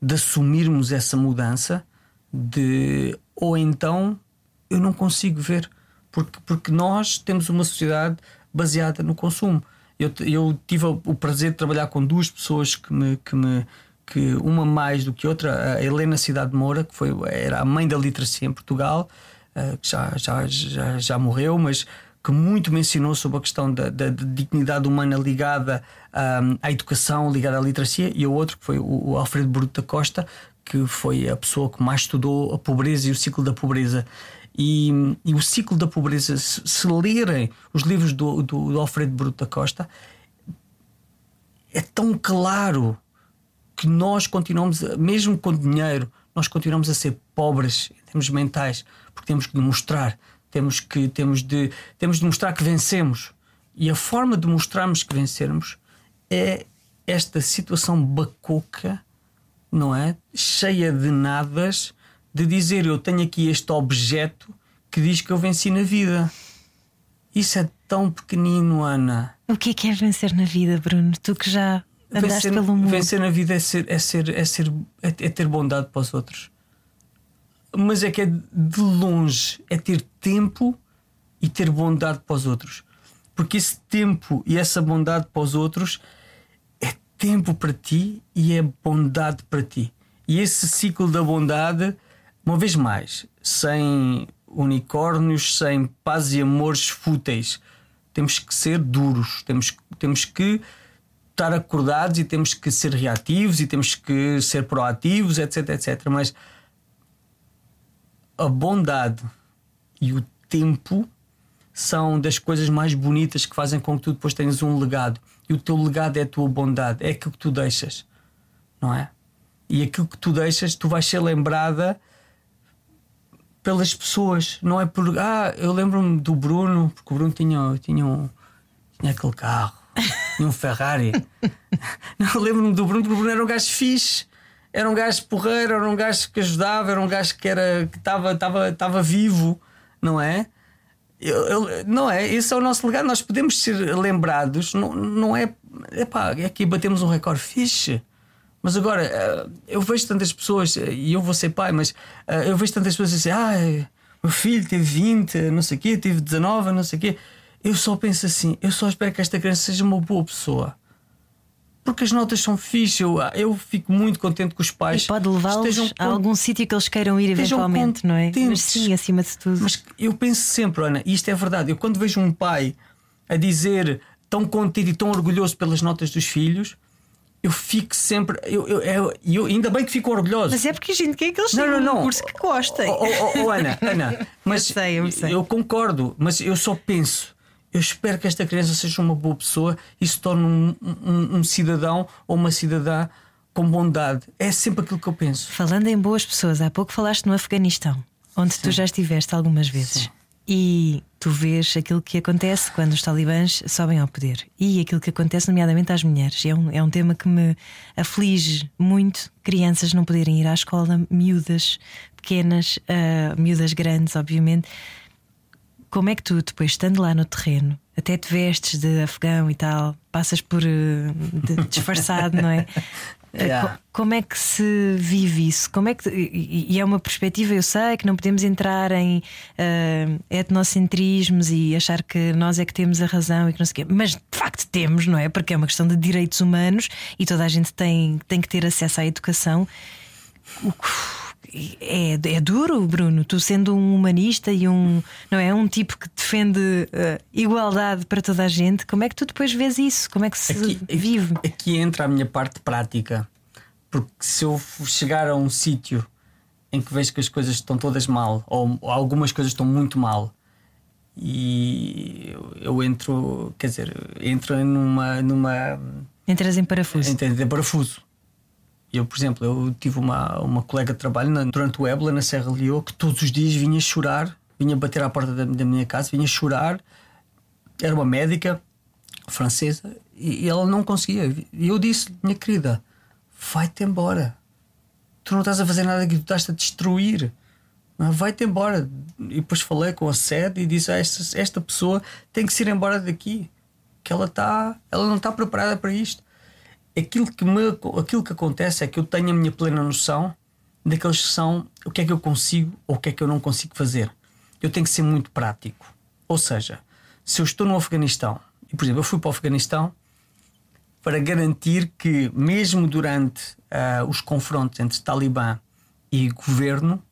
de assumirmos essa mudança, de ou então eu não consigo ver, porque, porque nós temos uma sociedade baseada no consumo. Eu, eu tive o prazer de trabalhar com duas pessoas que me, que me que uma mais do que outra, a Helena Cidade Moura, que foi, era a mãe da literacia em Portugal, eh, que já, já, já, já morreu, mas que muito me ensinou sobre a questão da, da, da dignidade humana ligada à educação, ligada à literacia, e o outro que foi o, o Alfredo Bruto da Costa, que foi a pessoa que mais estudou a pobreza e o ciclo da pobreza. E, e o ciclo da pobreza, se, se lerem os livros do, do, do, Alfredo Bruto da Costa, é tão claro que nós continuamos, mesmo com dinheiro, nós continuamos a ser pobres em termos mentais, porque temos que demonstrar temos que temos de temos de mostrar que vencemos. E a forma de mostrarmos que vencermos é esta situação bacoca não é? Cheia de nadas de dizer eu tenho aqui este objeto que diz que eu venci na vida. Isso é tão pequenino Ana. O que é que é vencer na vida Bruno? Tu que já andaste vencer, pelo mundo. vencer na vida é ser é ser é ser é, é ter bondade para os outros. Mas é que é de longe, é ter tempo e ter bondade para os outros. Porque esse tempo e essa bondade para os outros é tempo para ti e é bondade para ti. E esse ciclo da bondade, uma vez mais, sem unicórnios, sem paz e amores fúteis, temos que ser duros, temos, temos que estar acordados e temos que ser reativos e temos que ser proativos, etc, etc. Mas a bondade e o tempo são das coisas mais bonitas que fazem com que tu depois tenhas um legado. E o teu legado é a tua bondade, é aquilo que tu deixas, não é? E aquilo que tu deixas, tu vais ser lembrada pelas pessoas, não é por. Ah, eu lembro-me do Bruno, porque o Bruno tinha, tinha, um, tinha aquele carro, tinha um Ferrari. não, lembro-me do Bruno, porque o Bruno era um gajo fixe era um gajo porreiro, era um gajo que ajudava, era um gajo que era que estava estava estava vivo, não é? Eu, eu, não é? Esse é o nosso legado. Nós podemos ser lembrados, não, não é. Epá, é que batemos um recorde fixe. Mas agora, eh, eu vejo tantas pessoas, eh, e eu vou ser pai, mas eh, eu vejo tantas pessoas dizer: ah, meu filho teve 20, não sei o quê, teve 19, não sei o quê. Eu só penso assim: eu só espero que esta criança seja uma boa pessoa porque as notas são fixas. Eu, eu fico muito contente que os pais. E pode levá-los a algum sítio que eles queiram ir eventualmente, não é? Mas sim, acima de tudo. Mas eu penso sempre, Ana, e isto é verdade. Eu quando vejo um pai a dizer tão contente e tão orgulhoso pelas notas dos filhos. Eu fico sempre. Eu, eu, eu, eu ainda bem que fico orgulhoso. Mas é porque, gente, quem é que eles não, não, não. um curso que gostem? Oh, oh, oh, Ana, Ana, mas eu, sei, eu, sei. eu concordo, mas eu só penso eu espero que esta criança seja uma boa pessoa e se torne um, um, um cidadão ou uma cidadã com bondade. É sempre aquilo que eu penso. Falando em boas pessoas, há pouco falaste no Afeganistão, onde Sim. tu já estiveste algumas vezes. Sim. E tu vês aquilo que acontece quando os talibãs sobem ao poder e aquilo que acontece, nomeadamente às mulheres. É um, é um tema que me aflige muito. Crianças não poderem ir à escola, miúdas pequenas, uh, miúdas grandes, obviamente como é que tu, depois estando lá no terreno, até te vestes de afegão e tal, passas por uh, de, disfarçado, não é? Yeah. Como é que se vive isso? Como é que e, é uma perspectiva, eu sei que não podemos entrar em uh, etnocentrismos e achar que nós é que temos a razão e que não sei o quê, mas de facto temos, não é? Porque é uma questão de direitos humanos e toda a gente tem, tem que ter acesso à educação. Uf é, é duro, Bruno, tu sendo um humanista e um, não é, um tipo que defende uh, igualdade para toda a gente, como é que tu depois vês isso? Como é que se aqui, vive? Aqui, entra a minha parte prática, porque se eu chegar a um sítio em que vejo que as coisas estão todas mal, ou, ou algumas coisas estão muito mal, e eu, eu, entro, quer dizer, entro numa. numa Entras em parafuso. Entras em parafuso. Eu, por exemplo, eu tive uma, uma colega de trabalho na, durante o Ébla, na Serra Leoa, que todos os dias vinha chorar, vinha bater à porta da, da minha casa, vinha chorar. Era uma médica francesa e, e ela não conseguia. E eu disse: Minha querida, vai-te embora. Tu não estás a fazer nada aqui, tu estás a destruir. Vai-te embora. E depois falei com a sede e disse: ah, esta, esta pessoa tem que se ir embora daqui. Que ela, tá, ela não está preparada para isto. Aquilo que, me, aquilo que acontece é que eu tenho a minha plena noção daqueles que são o que é que eu consigo ou o que é que eu não consigo fazer. Eu tenho que ser muito prático. Ou seja, se eu estou no Afeganistão, e por exemplo, eu fui para o Afeganistão para garantir que, mesmo durante uh, os confrontos entre Talibã e governo,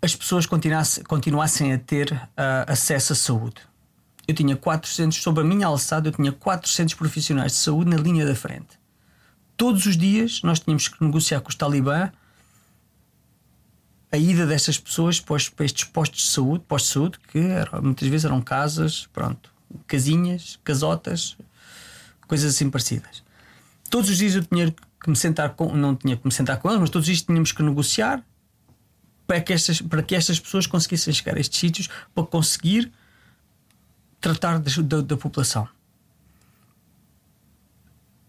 as pessoas continuassem, continuassem a ter uh, acesso à saúde. Eu tinha 400, sobre a minha alçada, eu tinha 400 profissionais de saúde na linha da frente. Todos os dias nós tínhamos que negociar com os talibã a ida destas pessoas para, estes postos de saúde, postos de saúde, que eram, muitas vezes eram casas, pronto, casinhas, casotas, coisas assim parecidas. Todos os dias eu tinha que me sentar com, não tinha que me sentar com eles, mas todos os dias tínhamos que negociar para que estas, para que estas pessoas conseguissem chegar a estes sítios para conseguir tratar da, da, da população.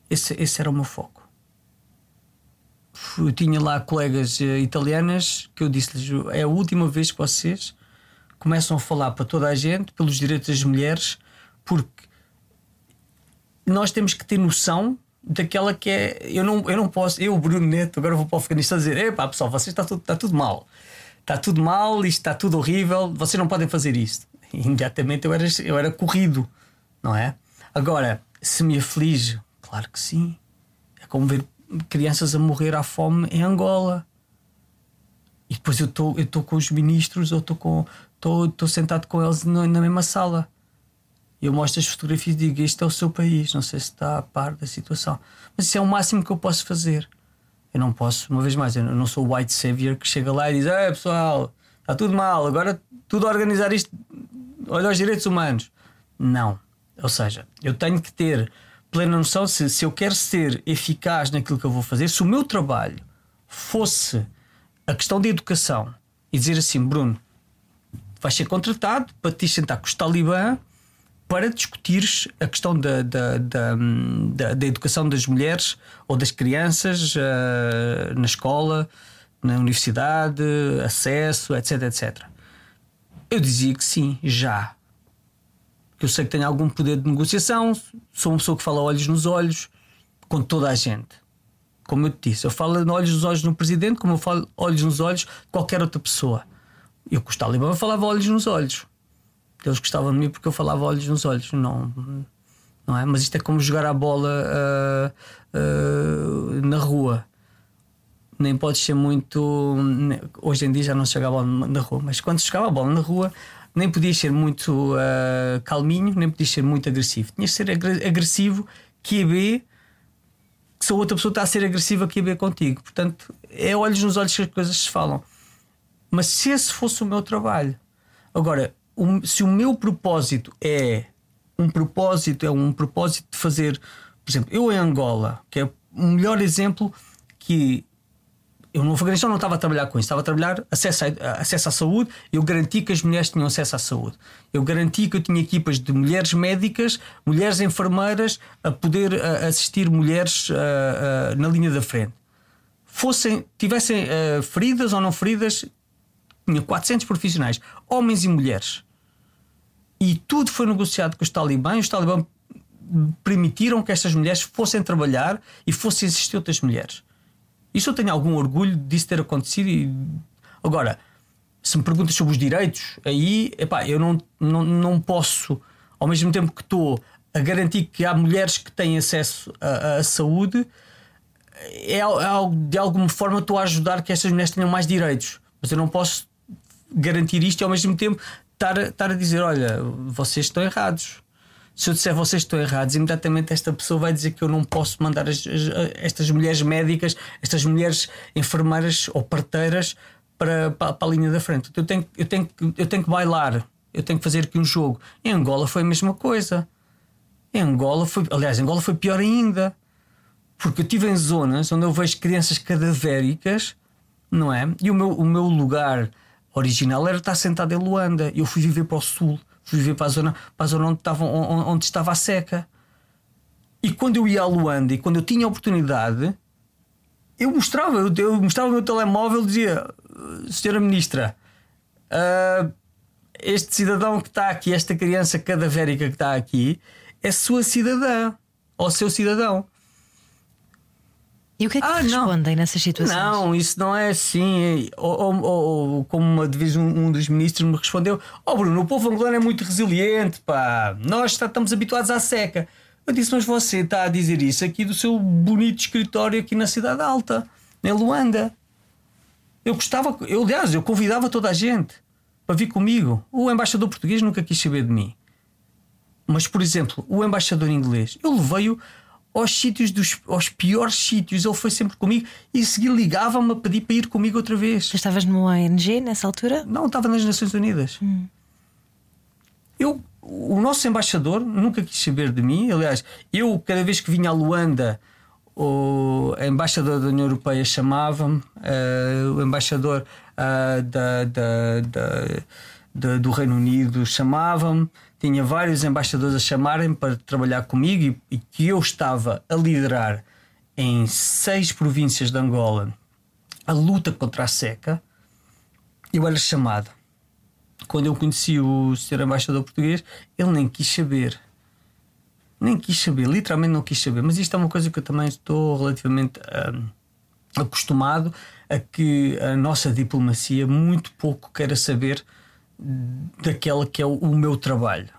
Esse, esse era o meu foco. Eu tinha lá colegas uh, italianas que eu disse-lhes: é a última vez que vocês começam a falar para toda a gente pelos direitos das mulheres, porque nós temos que ter noção daquela que é. Eu não, eu não posso, eu, Bruno Neto, agora vou para o Afeganistão dizer: epá, pessoal, vocês está tudo, está tudo mal. Está tudo mal, isto está tudo horrível, vocês não podem fazer isto. E, imediatamente eu era, eu era corrido, não é? Agora, se me aflige, claro que sim. É como ver crianças a morrer à fome em Angola. E depois eu estou com os ministros, ou estou sentado com eles na, na mesma sala. E eu mostro as fotografias e digo: Este é o seu país, não sei se está a par da situação. Mas isso é o máximo que eu posso fazer. Eu não posso, uma vez mais, eu não sou o white savior que chega lá e diz: É pessoal, está tudo mal, agora tudo a organizar isto, olha os direitos humanos. Não. Ou seja, eu tenho que ter plena noção se, se eu quero ser eficaz naquilo que eu vou fazer, se o meu trabalho fosse a questão da educação e dizer assim, Bruno, vais ser contratado para te sentar com os talibã para discutires a questão da, da, da, da, da educação das mulheres ou das crianças uh, na escola, na universidade, acesso, etc, etc. Eu dizia que sim, já. Eu sei que tenho algum poder de negociação, sou uma pessoa que fala olhos nos olhos com toda a gente. Como eu te disse, eu falo olhos nos olhos no presidente, como eu falo olhos nos olhos de qualquer outra pessoa. Eu com o Talibã falava olhos nos olhos. Eles gostavam de mim porque eu falava olhos nos olhos. Não, não é? Mas isto é como jogar a bola uh, uh, na rua. Nem podes ser muito. Hoje em dia já não se joga a bola na rua, mas quando se jogava a bola na rua, nem podias ser muito uh, calminho, nem podias ser muito agressivo. Tinhas de ser agressivo, que B, que se a outra pessoa está a ser agressiva, que B contigo. Portanto, é olhos nos olhos que as coisas se falam. Mas se esse fosse o meu trabalho. Agora, se o meu propósito é um propósito, é um propósito de fazer, por exemplo, eu em Angola, que é o melhor exemplo que eu no Afeganistão não estava a trabalhar com isso, estava a trabalhar acesso, a, acesso à saúde. Eu garanti que as mulheres tinham acesso à saúde. Eu garanti que eu tinha equipas de mulheres médicas, mulheres enfermeiras a poder a, assistir mulheres a, na linha da frente. Fossem, tivessem feridas ou não feridas, tinha 400 profissionais, homens e mulheres. E tudo foi negociado com os talibãs. Os talibãs permitiram que estas mulheres fossem trabalhar e fossem assistir outras mulheres. Isso eu tenho algum orgulho disso ter acontecido. E... Agora, se me perguntas sobre os direitos, aí epá, eu não, não, não posso, ao mesmo tempo que estou a garantir que há mulheres que têm acesso à, saúde, é, é, de alguma forma estou a ajudar que estas mulheres tenham mais direitos. Mas eu não posso garantir isto e ao mesmo tempo estar, estar a dizer: olha, vocês estão errados. Se eu disser vocês estão errados, imediatamente esta pessoa vai dizer que eu não posso mandar as, as, estas mulheres médicas, estas mulheres enfermeiras ou parteiras para, para, para, a linha da frente. Eu tenho, eu, tenho, eu tenho que bailar, eu tenho que fazer aqui um jogo. Em Angola foi a mesma coisa. Em Angola foi, aliás, em Angola foi pior ainda. Porque eu estive em zonas onde eu vejo crianças cadavéricas, não é? E o meu, o meu lugar original era estar sentado em Luanda. Eu fui viver para o sul, fui viver para a zona, para a zona onde, estava, onde estava a seca. E quando eu ia a Luanda e quando eu tinha a oportunidade, eu mostrava, eu, eu mostrava o meu telemóvel e dizia: Senhora Ministra, uh, este cidadão que está aqui, esta criança cadavérica que está aqui, é sua cidadã. ao seu cidadão. E o que é que Ah, te não. respondem nessas situações? Não, isso não é assim. Ou, ou- ou- como uma vez um, um dos ministros me respondeu: Oh Bruno, o povo angolano é muito resiliente, pá. Nós está- estamos habituados à seca. Eu disse, mas você está a dizer isso aqui do seu bonito escritório aqui na Cidade Alta, em Luanda. Eu gostava, eu, aliás, eu convidava toda a gente para vir comigo. O embaixador português nunca quis saber de mim. Mas, por exemplo, o embaixador inglês, eu levei-o aos sítios dos aos piores sítios. Ele foi sempre comigo e a seguir ligava-me a pedir para ir comigo outra vez. Tu estavas numa ONG nessa altura? Não, estava nas Nações Unidas. Eu, o nosso embaixador nunca quis saber de mim. Aliás, eu, cada vez que vinha a Luanda, o embaixador da União Europeia chamava-me, eh, o embaixador ah, da, da- da- da- do Reino Unido chamava-me. Tinha vários embaixadores a chamarem para trabalhar comigo e, e que eu estava a liderar em seis províncias de Angola a luta contra a seca. Eu era chamado. Quando eu conheci o senhor embaixador português, ele nem quis saber. Nem quis saber, literalmente não quis saber. Mas isto é uma coisa que eu também estou relativamente hum, acostumado a que a nossa diplomacia muito pouco queira saber daquela que é o, o meu trabalho.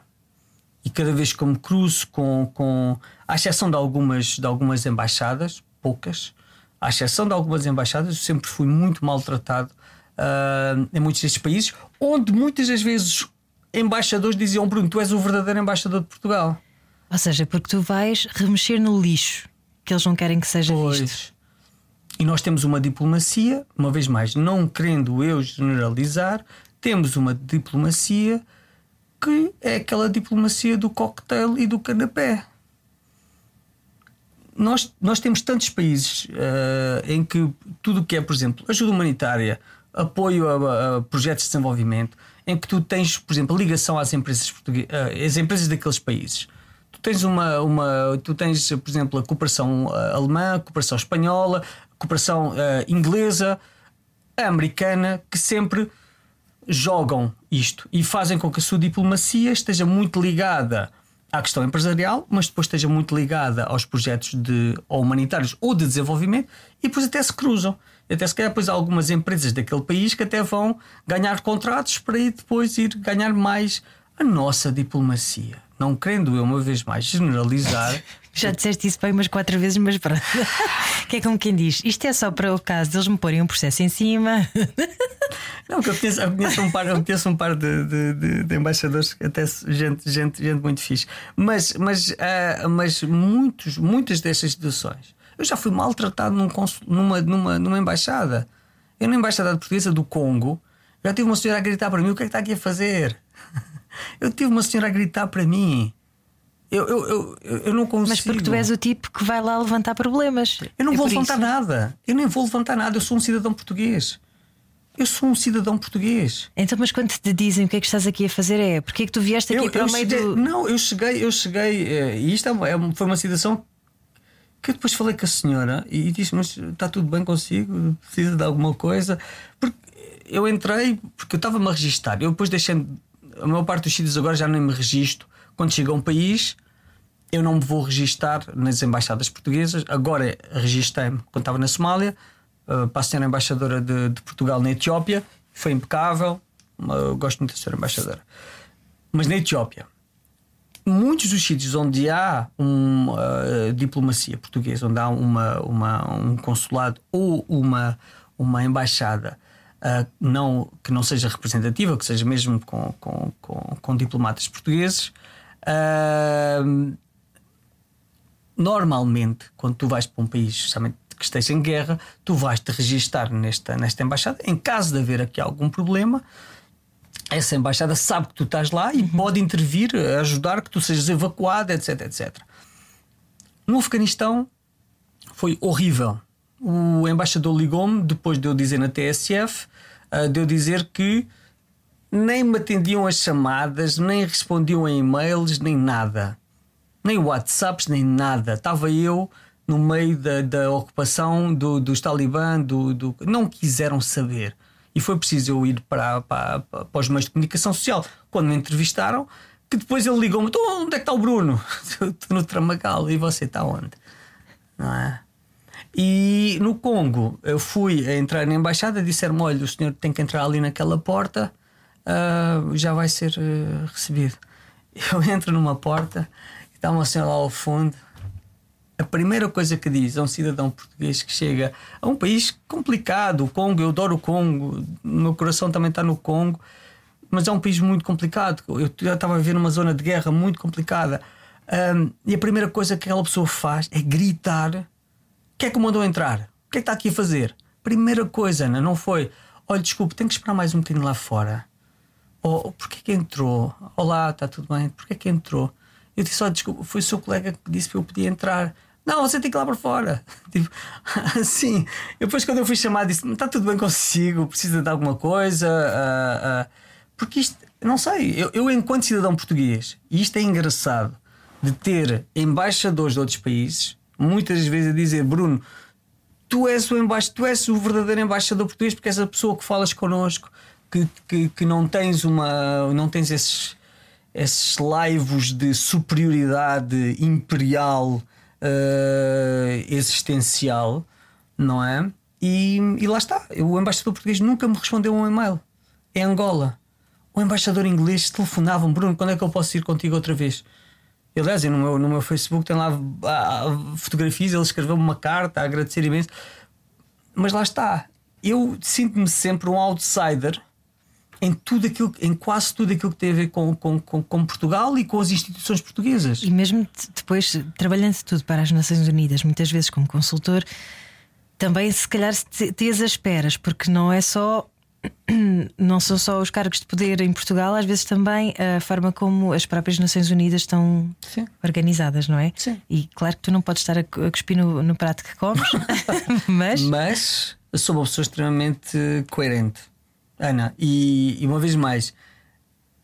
E cada vez que eu me cruzo com, com à exceção de algumas, de algumas embaixadas, poucas, à exceção de algumas embaixadas, eu sempre fui muito maltratado ah, em muitos destes países, onde muitas das vezes embaixadores diziam: Bruno, tu és o verdadeiro embaixador de Portugal. Ou seja, porque tu vais remexer no lixo que eles não querem que seja visto. Pois. E nós temos uma diplomacia, uma vez mais, não querendo eu generalizar, temos uma diplomacia que é aquela diplomacia do cocktail e do canapé. Nós, nós temos tantos países eh, em que tudo o que é, por exemplo, ajuda humanitária, apoio a, a projetos de desenvolvimento, em que tu tens, por exemplo, ligação às empresas portuguesas, às empresas daqueles países. Tu tens uma, uma tu tens, por exemplo, a cooperação eh, alemã, a cooperação espanhola, a cooperação eh, inglesa, a americana, que sempre jogam isto e fazem com que a sua diplomacia esteja muito ligada à questão empresarial, mas depois esteja muito ligada aos projetos de, ou humanitários ou de desenvolvimento e depois até se cruzam. Até se calhar depois há algumas empresas daquele país que até vão ganhar contratos para ir depois ir ganhar mais a nossa diplomacia. Não querendo eu, uma vez mais, generalizar. Já disseste isso bem umas quatro vezes, mas pronto. que é como quem diz: isto é só para o caso deles me porem um processo em cima. Não, que eu conheço, eu conheço um par, eu conheço um par de, de, de- de embaixadores, até gente, gente, gente muito fixe. Mas, mas, ah, mas muitos, muitas destas situações. Eu já fui maltratado num consul, numa, numa, numa embaixada. Eu, na embaixada portuguesa do Congo, já tive uma senhora a gritar para mim: o que é que está aqui a fazer? Eu tive uma senhora a gritar para mim. Eu, eu, eu, eu- não consigo. Mas porque tu és o tipo que vai lá levantar problemas. Eu não É vou levantar isso. nada. Eu nem vou levantar nada. Eu sou um cidadão português. Eu sou um cidadão português. Então, mas quando te dizem o que é que estás aqui a fazer é porque é que tu vieste aqui Eu, para o meio cheguei, do. Não, eu cheguei, eu cheguei, eh, e isto é é foi uma situação que eu depois falei com a senhora e disse: Mas está tudo bem consigo? Precisa de alguma coisa? Porque eu entrei, porque eu estava-me a registar. Eu depois deixei. A maior parte dos sítios agora já nem me registro. Quando chego a um país, eu não me vou registar nas embaixadas portuguesas. Agora registrei-me quando estava na Somália, eh, para a senhora embaixadora de, de Portugal na Etiópia. Foi impecável. Eu gosto muito da senhora embaixadora. Mas na Etiópia, muitos dos sítios onde há uma diplomacia portuguesa, onde há uma, uma- um consulado ou uma, uma embaixada ah, não, que não seja representativa, que seja mesmo com, com, com, com diplomatas portugueses, normalmente, quando tu vais para um país justamente que esteja em guerra, tu vais te registar nesta, nesta embaixada. Em caso de haver aqui algum problema, essa embaixada sabe que tu estás lá e pode intervir, ajudar que tu sejas evacuado, etc, etc. No Afeganistão foi horrível. O embaixador ligou-me depois de eu dizer na TSF, ah, de eu dizer que nem me atendiam as chamadas, nem respondiam a e-mails, nem nada. Nem WhatsApps, nem nada. Estava eu no meio da, da ocupação do, dos Talibã, do, do- não quiseram saber. E foi preciso eu ir para, para, para os meios de comunicação social. Quando me entrevistaram, que depois ele ligou-me: "Então, onde é que está o Bruno? Estou no Tramagal e você está onde? Não é? E no Congo, eu fui a entrar na embaixada, disseram-me: olha, o senhor tem que entrar ali naquela porta, ah, já vai ser ah, recebido. Eu entro numa porta e está uma senhora lá ao fundo. A primeira coisa que diz a um cidadão português que chega a um país complicado, o Congo, eu adoro o Congo, o meu coração também está no Congo, mas é um país muito complicado. Eu já estava a viver numa zona de guerra muito complicada. Ahm, e a primeira coisa que aquela pessoa faz é gritar que é que o mandou entrar? O que é que está aqui a fazer? Primeira coisa, Ana, não foi olha, desculpe, tenho que esperar mais um bocadinho lá fora. Ou porquê que entrou? Olá, está tudo bem? Porquê que entrou? Eu disse, olha, desculpe, foi o seu colega que disse que eu podia entrar. Não, você tem que ir lá para fora. Tipo, assim. Depois, quando eu fui chamado, disse: Está tudo bem consigo? Precisa de alguma coisa? Ah, ah. porque isto, não sei, eu, eu, enquanto cidadão português, e isto é engraçado, de ter embaixadores de outros países, muitas vezes a dizer: Bruno, tu és o, embaixo, tu és o verdadeiro embaixador português porque és a pessoa que falas connosco, que, que, que não tens uma. não tens esses, esses laivos de superioridade imperial uh, existencial, não é? E, e, lá está, o embaixador português nunca me respondeu um e-mail. É Angola. O embaixador inglês telefonava-me, Bruno, quando é que eu posso ir contigo outra vez? Aliás, no meu, no meu Facebook tem lá fotografias, ele escreveu-me uma carta a agradecer imenso. Mas lá está, eu sinto-me sempre um outsider em tudo aquilo, em quase tudo aquilo que tem a ver com, com, com, com, Portugal e com as instituições portuguesas. E mesmo depois, trabalhando tudo para as Nações Unidas, muitas vezes como consultor, também se calhar te as esperas, porque não é só. Não são só os cargos de poder em Portugal, às vezes também a forma como as próprias Nações Unidas estão Sim. organizadas, não é? Sim. E claro que tu não podes estar a cuspir no, no prato que comes, mas. Mas sou uma pessoa extremamente coerente. Ana, e, e, uma vez mais,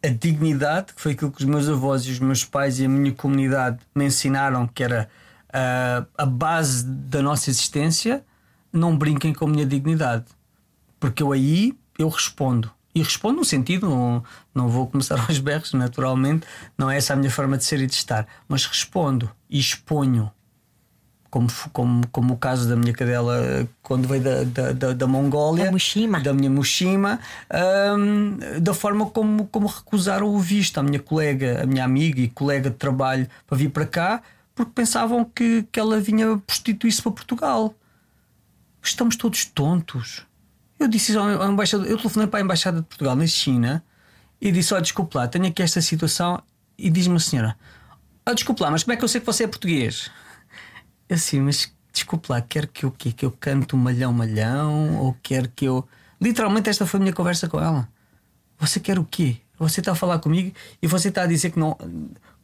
a dignidade, que foi aquilo que os meus avós e os meus pais e a minha comunidade me ensinaram que era uh, a base da nossa existência, não brinquem com a minha dignidade. Porque eu aí eu respondo. E respondo no sentido, não, não vou começar aos berros, naturalmente, não é essa a minha forma de ser e de estar, mas respondo e exponho como, como, como o caso da minha cadela quando veio da, da, da, da Mongólia, da, da minha Mushima, um, da forma como, como recusaram o visto. A minha colega, a minha amiga e colega de trabalho para vir para cá, porque pensavam que, que ela vinha prostituir-se para Portugal. Estamos todos tontos. Eu disse ao embaixador, eu telefonei para a Embaixada de Portugal na China e disse: Olha, desculpe lá, tenho aqui esta situação. E diz-me a senhora: oh, Desculpe lá, mas como é que eu sei que você é português? Assim, mas desculpe lá, quer que eu que eu canto malhão malhão ou quer que eu. Literalmente, esta foi a minha conversa com ela. Você quer o quê? Você está a falar comigo e você está a dizer que não.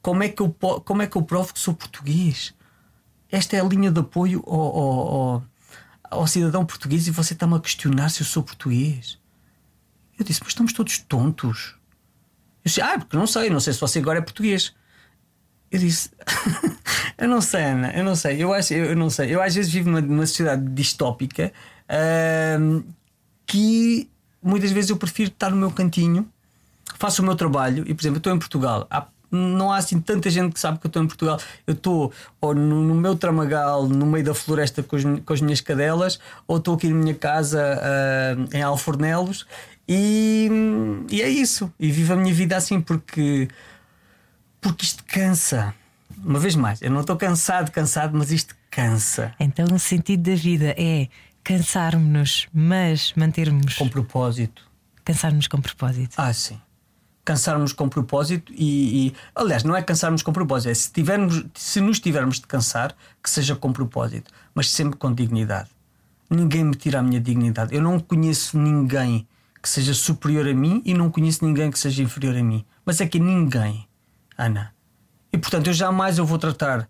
Como é que eu, como é que eu provo que sou português? Esta é a linha de apoio ao, ao, ao, ao cidadão português e você está-me a questionar se eu sou português. Eu disse, mas estamos todos tontos. Eu disse, ah, porque não sei, não sei se você agora é português. Eu disse, eu não sei, Ana, eu não sei, eu acho, eu, eu não sei. Eu às vezes vivo numa, numa sociedade distópica uh, que muitas vezes eu prefiro estar no meu cantinho, faço o meu trabalho e, por exemplo, eu estou em Portugal. Há, não há assim tanta gente que sabe que eu estou em Portugal. Eu estou ou no, no, meu tramagal, no meio da floresta com, os, com as minhas cadelas, ou estou aqui na minha casa uh, em Alfornelos e, e é isso. E vivo a minha vida assim porque porque isto cansa. Uma vez mais, eu não estou cansado, cansado, mas isto cansa. Então o sentido da vida é cansarmos-nos, mas mantermos. Com propósito. Cansarmos com propósito. Ah, sim. Cansarmos com propósito e, e, Aliás, não é cansarmos com propósito, é se, tivermos, se nos tivermos de cansar, que seja com propósito, mas sempre com dignidade. Ninguém me tira a minha dignidade. Eu não conheço ninguém que seja superior a mim e não conheço ninguém que seja inferior a mim. Mas é que ninguém Ana. E portanto, eu jamais eu vou tratar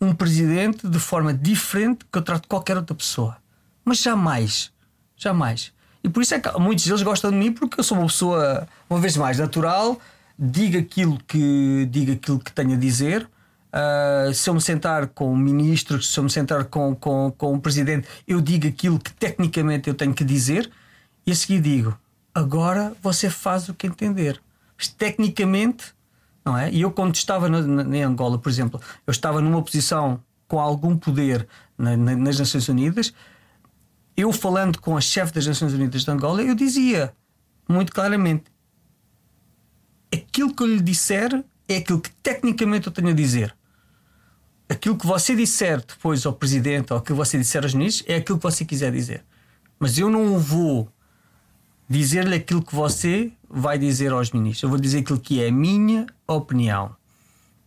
um presidente de forma diferente que eu trato qualquer outra pessoa. Mas jamais. Jamais. E por isso é que muitos deles gostam de mim porque eu sou uma pessoa, uma vez mais, natural, diga aquilo que, diga aquilo que tenho a dizer. Uh, se eu me sentar com o ministro, se eu me sentar com, com, com o presidente, eu digo aquilo que tecnicamente eu tenho que dizer e a seguir digo: agora você faz o que entender. Mas tecnicamente não é? E eu, quando estava na, na, em Angola, por exemplo, eu estava numa posição com algum poder na, nas Nações Unidas, eu falando com a chefe das Nações Unidas de Angola, eu dizia muito claramente: aquilo que eu lhe disser é aquilo que tecnicamente eu tenho a dizer. Aquilo que você disser depois ao presidente ou que você disser aos ministros é aquilo que você quiser dizer. Mas eu não vou dizer-lhe aquilo que você vai dizer aos ministros. Eu vou dizer aquilo que é a minha opinião.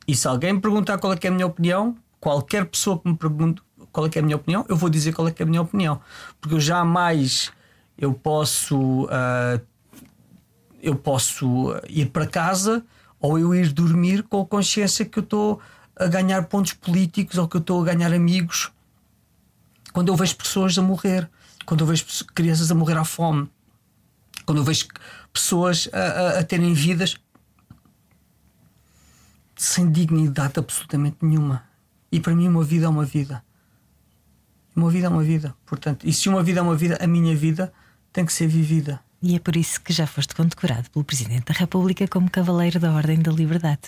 E se alguém me perguntar qual é, é a minha opinião, qualquer pessoa que me pergunte qual é, é a minha opinião, eu vou dizer qual é, é a minha opinião. Porque eu jamais eu posso uh, eu posso ir para casa ou eu ir dormir com a consciência que eu estou a ganhar pontos políticos ou que eu estou a ganhar amigos quando eu vejo pessoas a morrer, quando eu vejo crianças a morrer à fome, quando eu vejo pessoas a, a, a terem vidas sem dignidade absolutamente nenhuma. E para mim, uma vida é uma vida. Uma vida é uma vida. Portanto, e se uma vida é uma vida, a minha vida tem que ser vivida. E é por isso que já foste condecorado pelo Presidente da República como Cavaleiro da Ordem da Liberdade,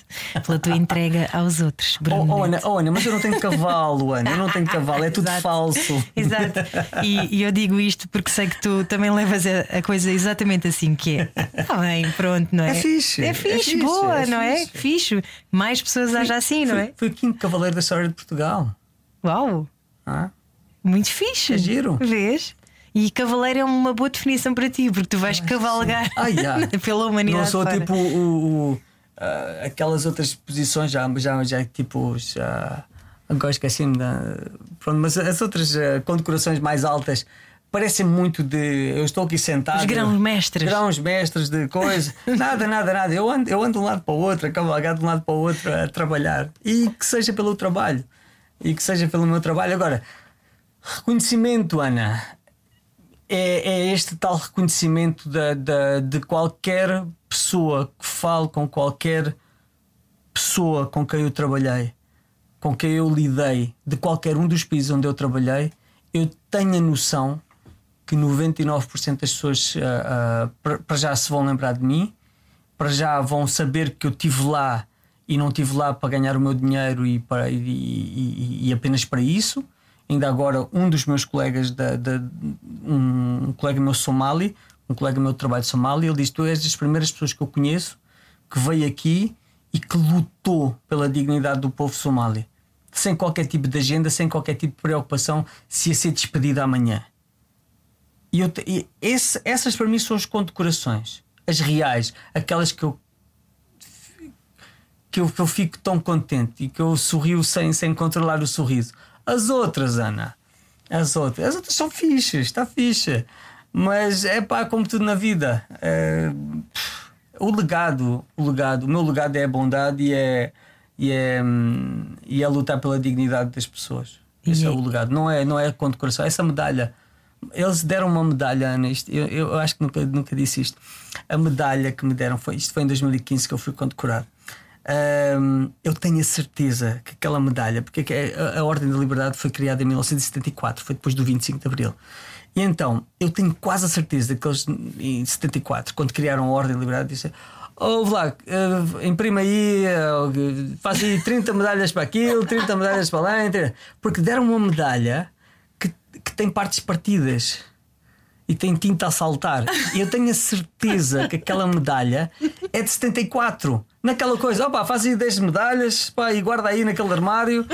pela tua entrega aos outros. Oh, oh, Ana, oh, Ana, mas eu não tenho cavalo, Ana, eu não tenho cavalo, é tudo Exato. falso. Exato. E, e, eu digo isto porque sei que tu também levas a, a coisa exatamente assim que é. Ah, bem, pronto, não é? É fixe. É fixe, é fixe boa, é não é? fixe. é? Mais pessoas fui, assim, não é? Foi o quinto Cavaleiro da história de Portugal. Uau! Ah? Muito fixe. É giro. Vês? E cavaleiro é uma boa definição para ti, porque tu vais ah, cavalgar ah, yeah. pela humanidade. Não sou fora. tipo o, o, uh, aquelas outras posições, já, já, já tipo. Já, agora esqueci-me da. Pronto, mas as outras uh, condecorações mais altas parecem muito de. Eu estou aqui sentado. Os grãos mestres. Grãos mestres de coisa. nada, nada, nada. Eu ando, eu ando de um lado para o outro, a cavalgar de um lado para o outro a trabalhar. E que seja pelo trabalho. E que seja pelo meu trabalho. Agora, reconhecimento, Ana é, é este tal reconhecimento da, da, de qualquer pessoa que fale com qualquer pessoa com quem eu trabalhei, com quem eu lidei, de qualquer um dos países onde eu trabalhei, eu tenho a noção que 99% das pessoas uh, uh, para já se vão lembrar de mim, para já vão saber que eu estive lá e não estive lá para ganhar o meu dinheiro e, para, e, e, e apenas para isso Ainda agora, um dos meus colegas, da, da, um, colega meu somali, um colega meu de trabalho de Somália, ele disse: Tu és das primeiras pessoas que eu conheço que veio aqui e que lutou pela dignidade do povo somali, sem qualquer tipo de agenda, sem qualquer tipo de preocupação se ia ser despedida amanhã. E, eu, e esse, essas para mim são as condecorações, as reais, aquelas que eu que eu, que eu fico tão contente e que eu sorrio sem, sem controlar o sorriso. As outras, Ana, as outras, as outras são fichas, está ficha. Mas é pá, como tudo na vida. É, o legado, o legado, o meu legado é a bondade e é, e é, e é lutar pela dignidade das pessoas. Esse é, é o legado, não é, não é a condecoração. Essa medalha, eles deram uma medalha, Ana, isto, eu, eu acho que nunca, nunca disse isto. A medalha que me deram foi, isto foi em 2015 que eu fui condecorado um, eu tenho a certeza que aquela medalha, porque a, a, Ordem da Liberdade foi criada em 1974, foi depois do 25 de Abril. E então, eu tenho quase a certeza que eles, em 74, quando criaram a Ordem da Liberdade, disseram: Ouve lá, uh, imprima aí, uh, faz aí 30 medalhas para aquilo, 30 medalhas para lá, porque deram uma medalha que, que tem partes partidas e tem tinta a saltar. Eu tenho a certeza que aquela medalha é de 74. Naquela coisa, opa, faz aí 10 medalhas pá, e guarda aí naquele armário.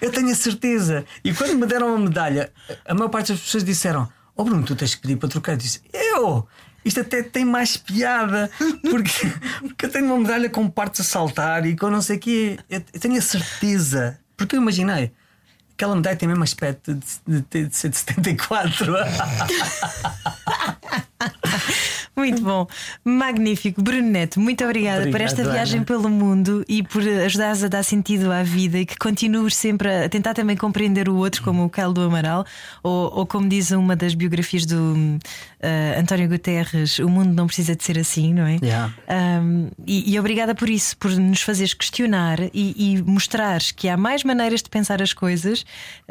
eu tenho a certeza. E quando me deram a medalha, a maior parte das pessoas disseram: Oh Bruno, tu tens que pedir para trocar. Eu disse: Eu! Isto até tem mais piada, porque, porque eu tenho uma medalha com partes a saltar e com não sei o quê. Eu tenho a certeza, porque eu imaginei Aquela medalha tem mesmo aspecto de, de, de ser de 74. Muito bom, magnífico. Bruno Neto, muito obrigada Obrigado, por esta viagem Ana. pelo mundo e por ajudares a dar sentido à vida e que continues sempre a tentar também compreender o outro, como o Carlos do Amaral, ou, ou, como diz uma das biografias do uh, António Guterres: o mundo não precisa de ser assim, não é? Yeah. Um, e, e, obrigada por isso, por nos fazeres questionar e, e mostrares que há mais maneiras de pensar as coisas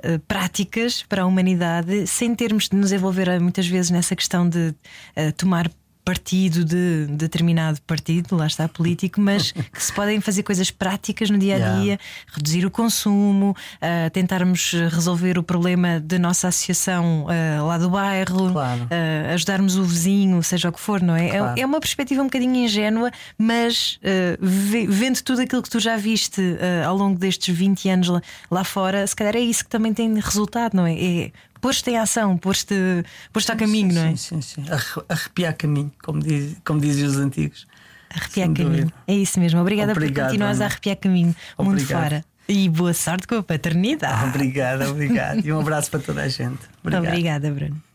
uh, práticas para a humanidade sem termos de nos envolver muitas vezes nessa questão de uh, tomar partido de determinado partido, lá está político, mas que se podem fazer coisas práticas no dia a dia, yeah. reduzir o consumo, uh, tentarmos resolver o problema da nossa associação uh, lá do bairro, claro. uh, ajudarmos o vizinho, seja o que for, não é? é claro. É, é, uma perspectiva um bocadinho ingênua, mas vendo tudo aquilo que tu já viste ao longo destes 20 anos lá, lá, fora, se calhar é isso que também tem resultado, não é? é pôs-te em ação, pôs-te pôs a caminho, sim, não é? Sim, sim, sim. Arrepiar caminho, como, diz, como diziam os antigos. Arrepiar Sem caminho. Dúvida. É isso mesmo. Obrigada obrigado, por continuares a arrepiar caminho obrigado. mundo fora. E boa sorte com a paternidade. Obrigado, obrigado. E um abraço para toda a gente. Obrigado. Obrigada, Bruno.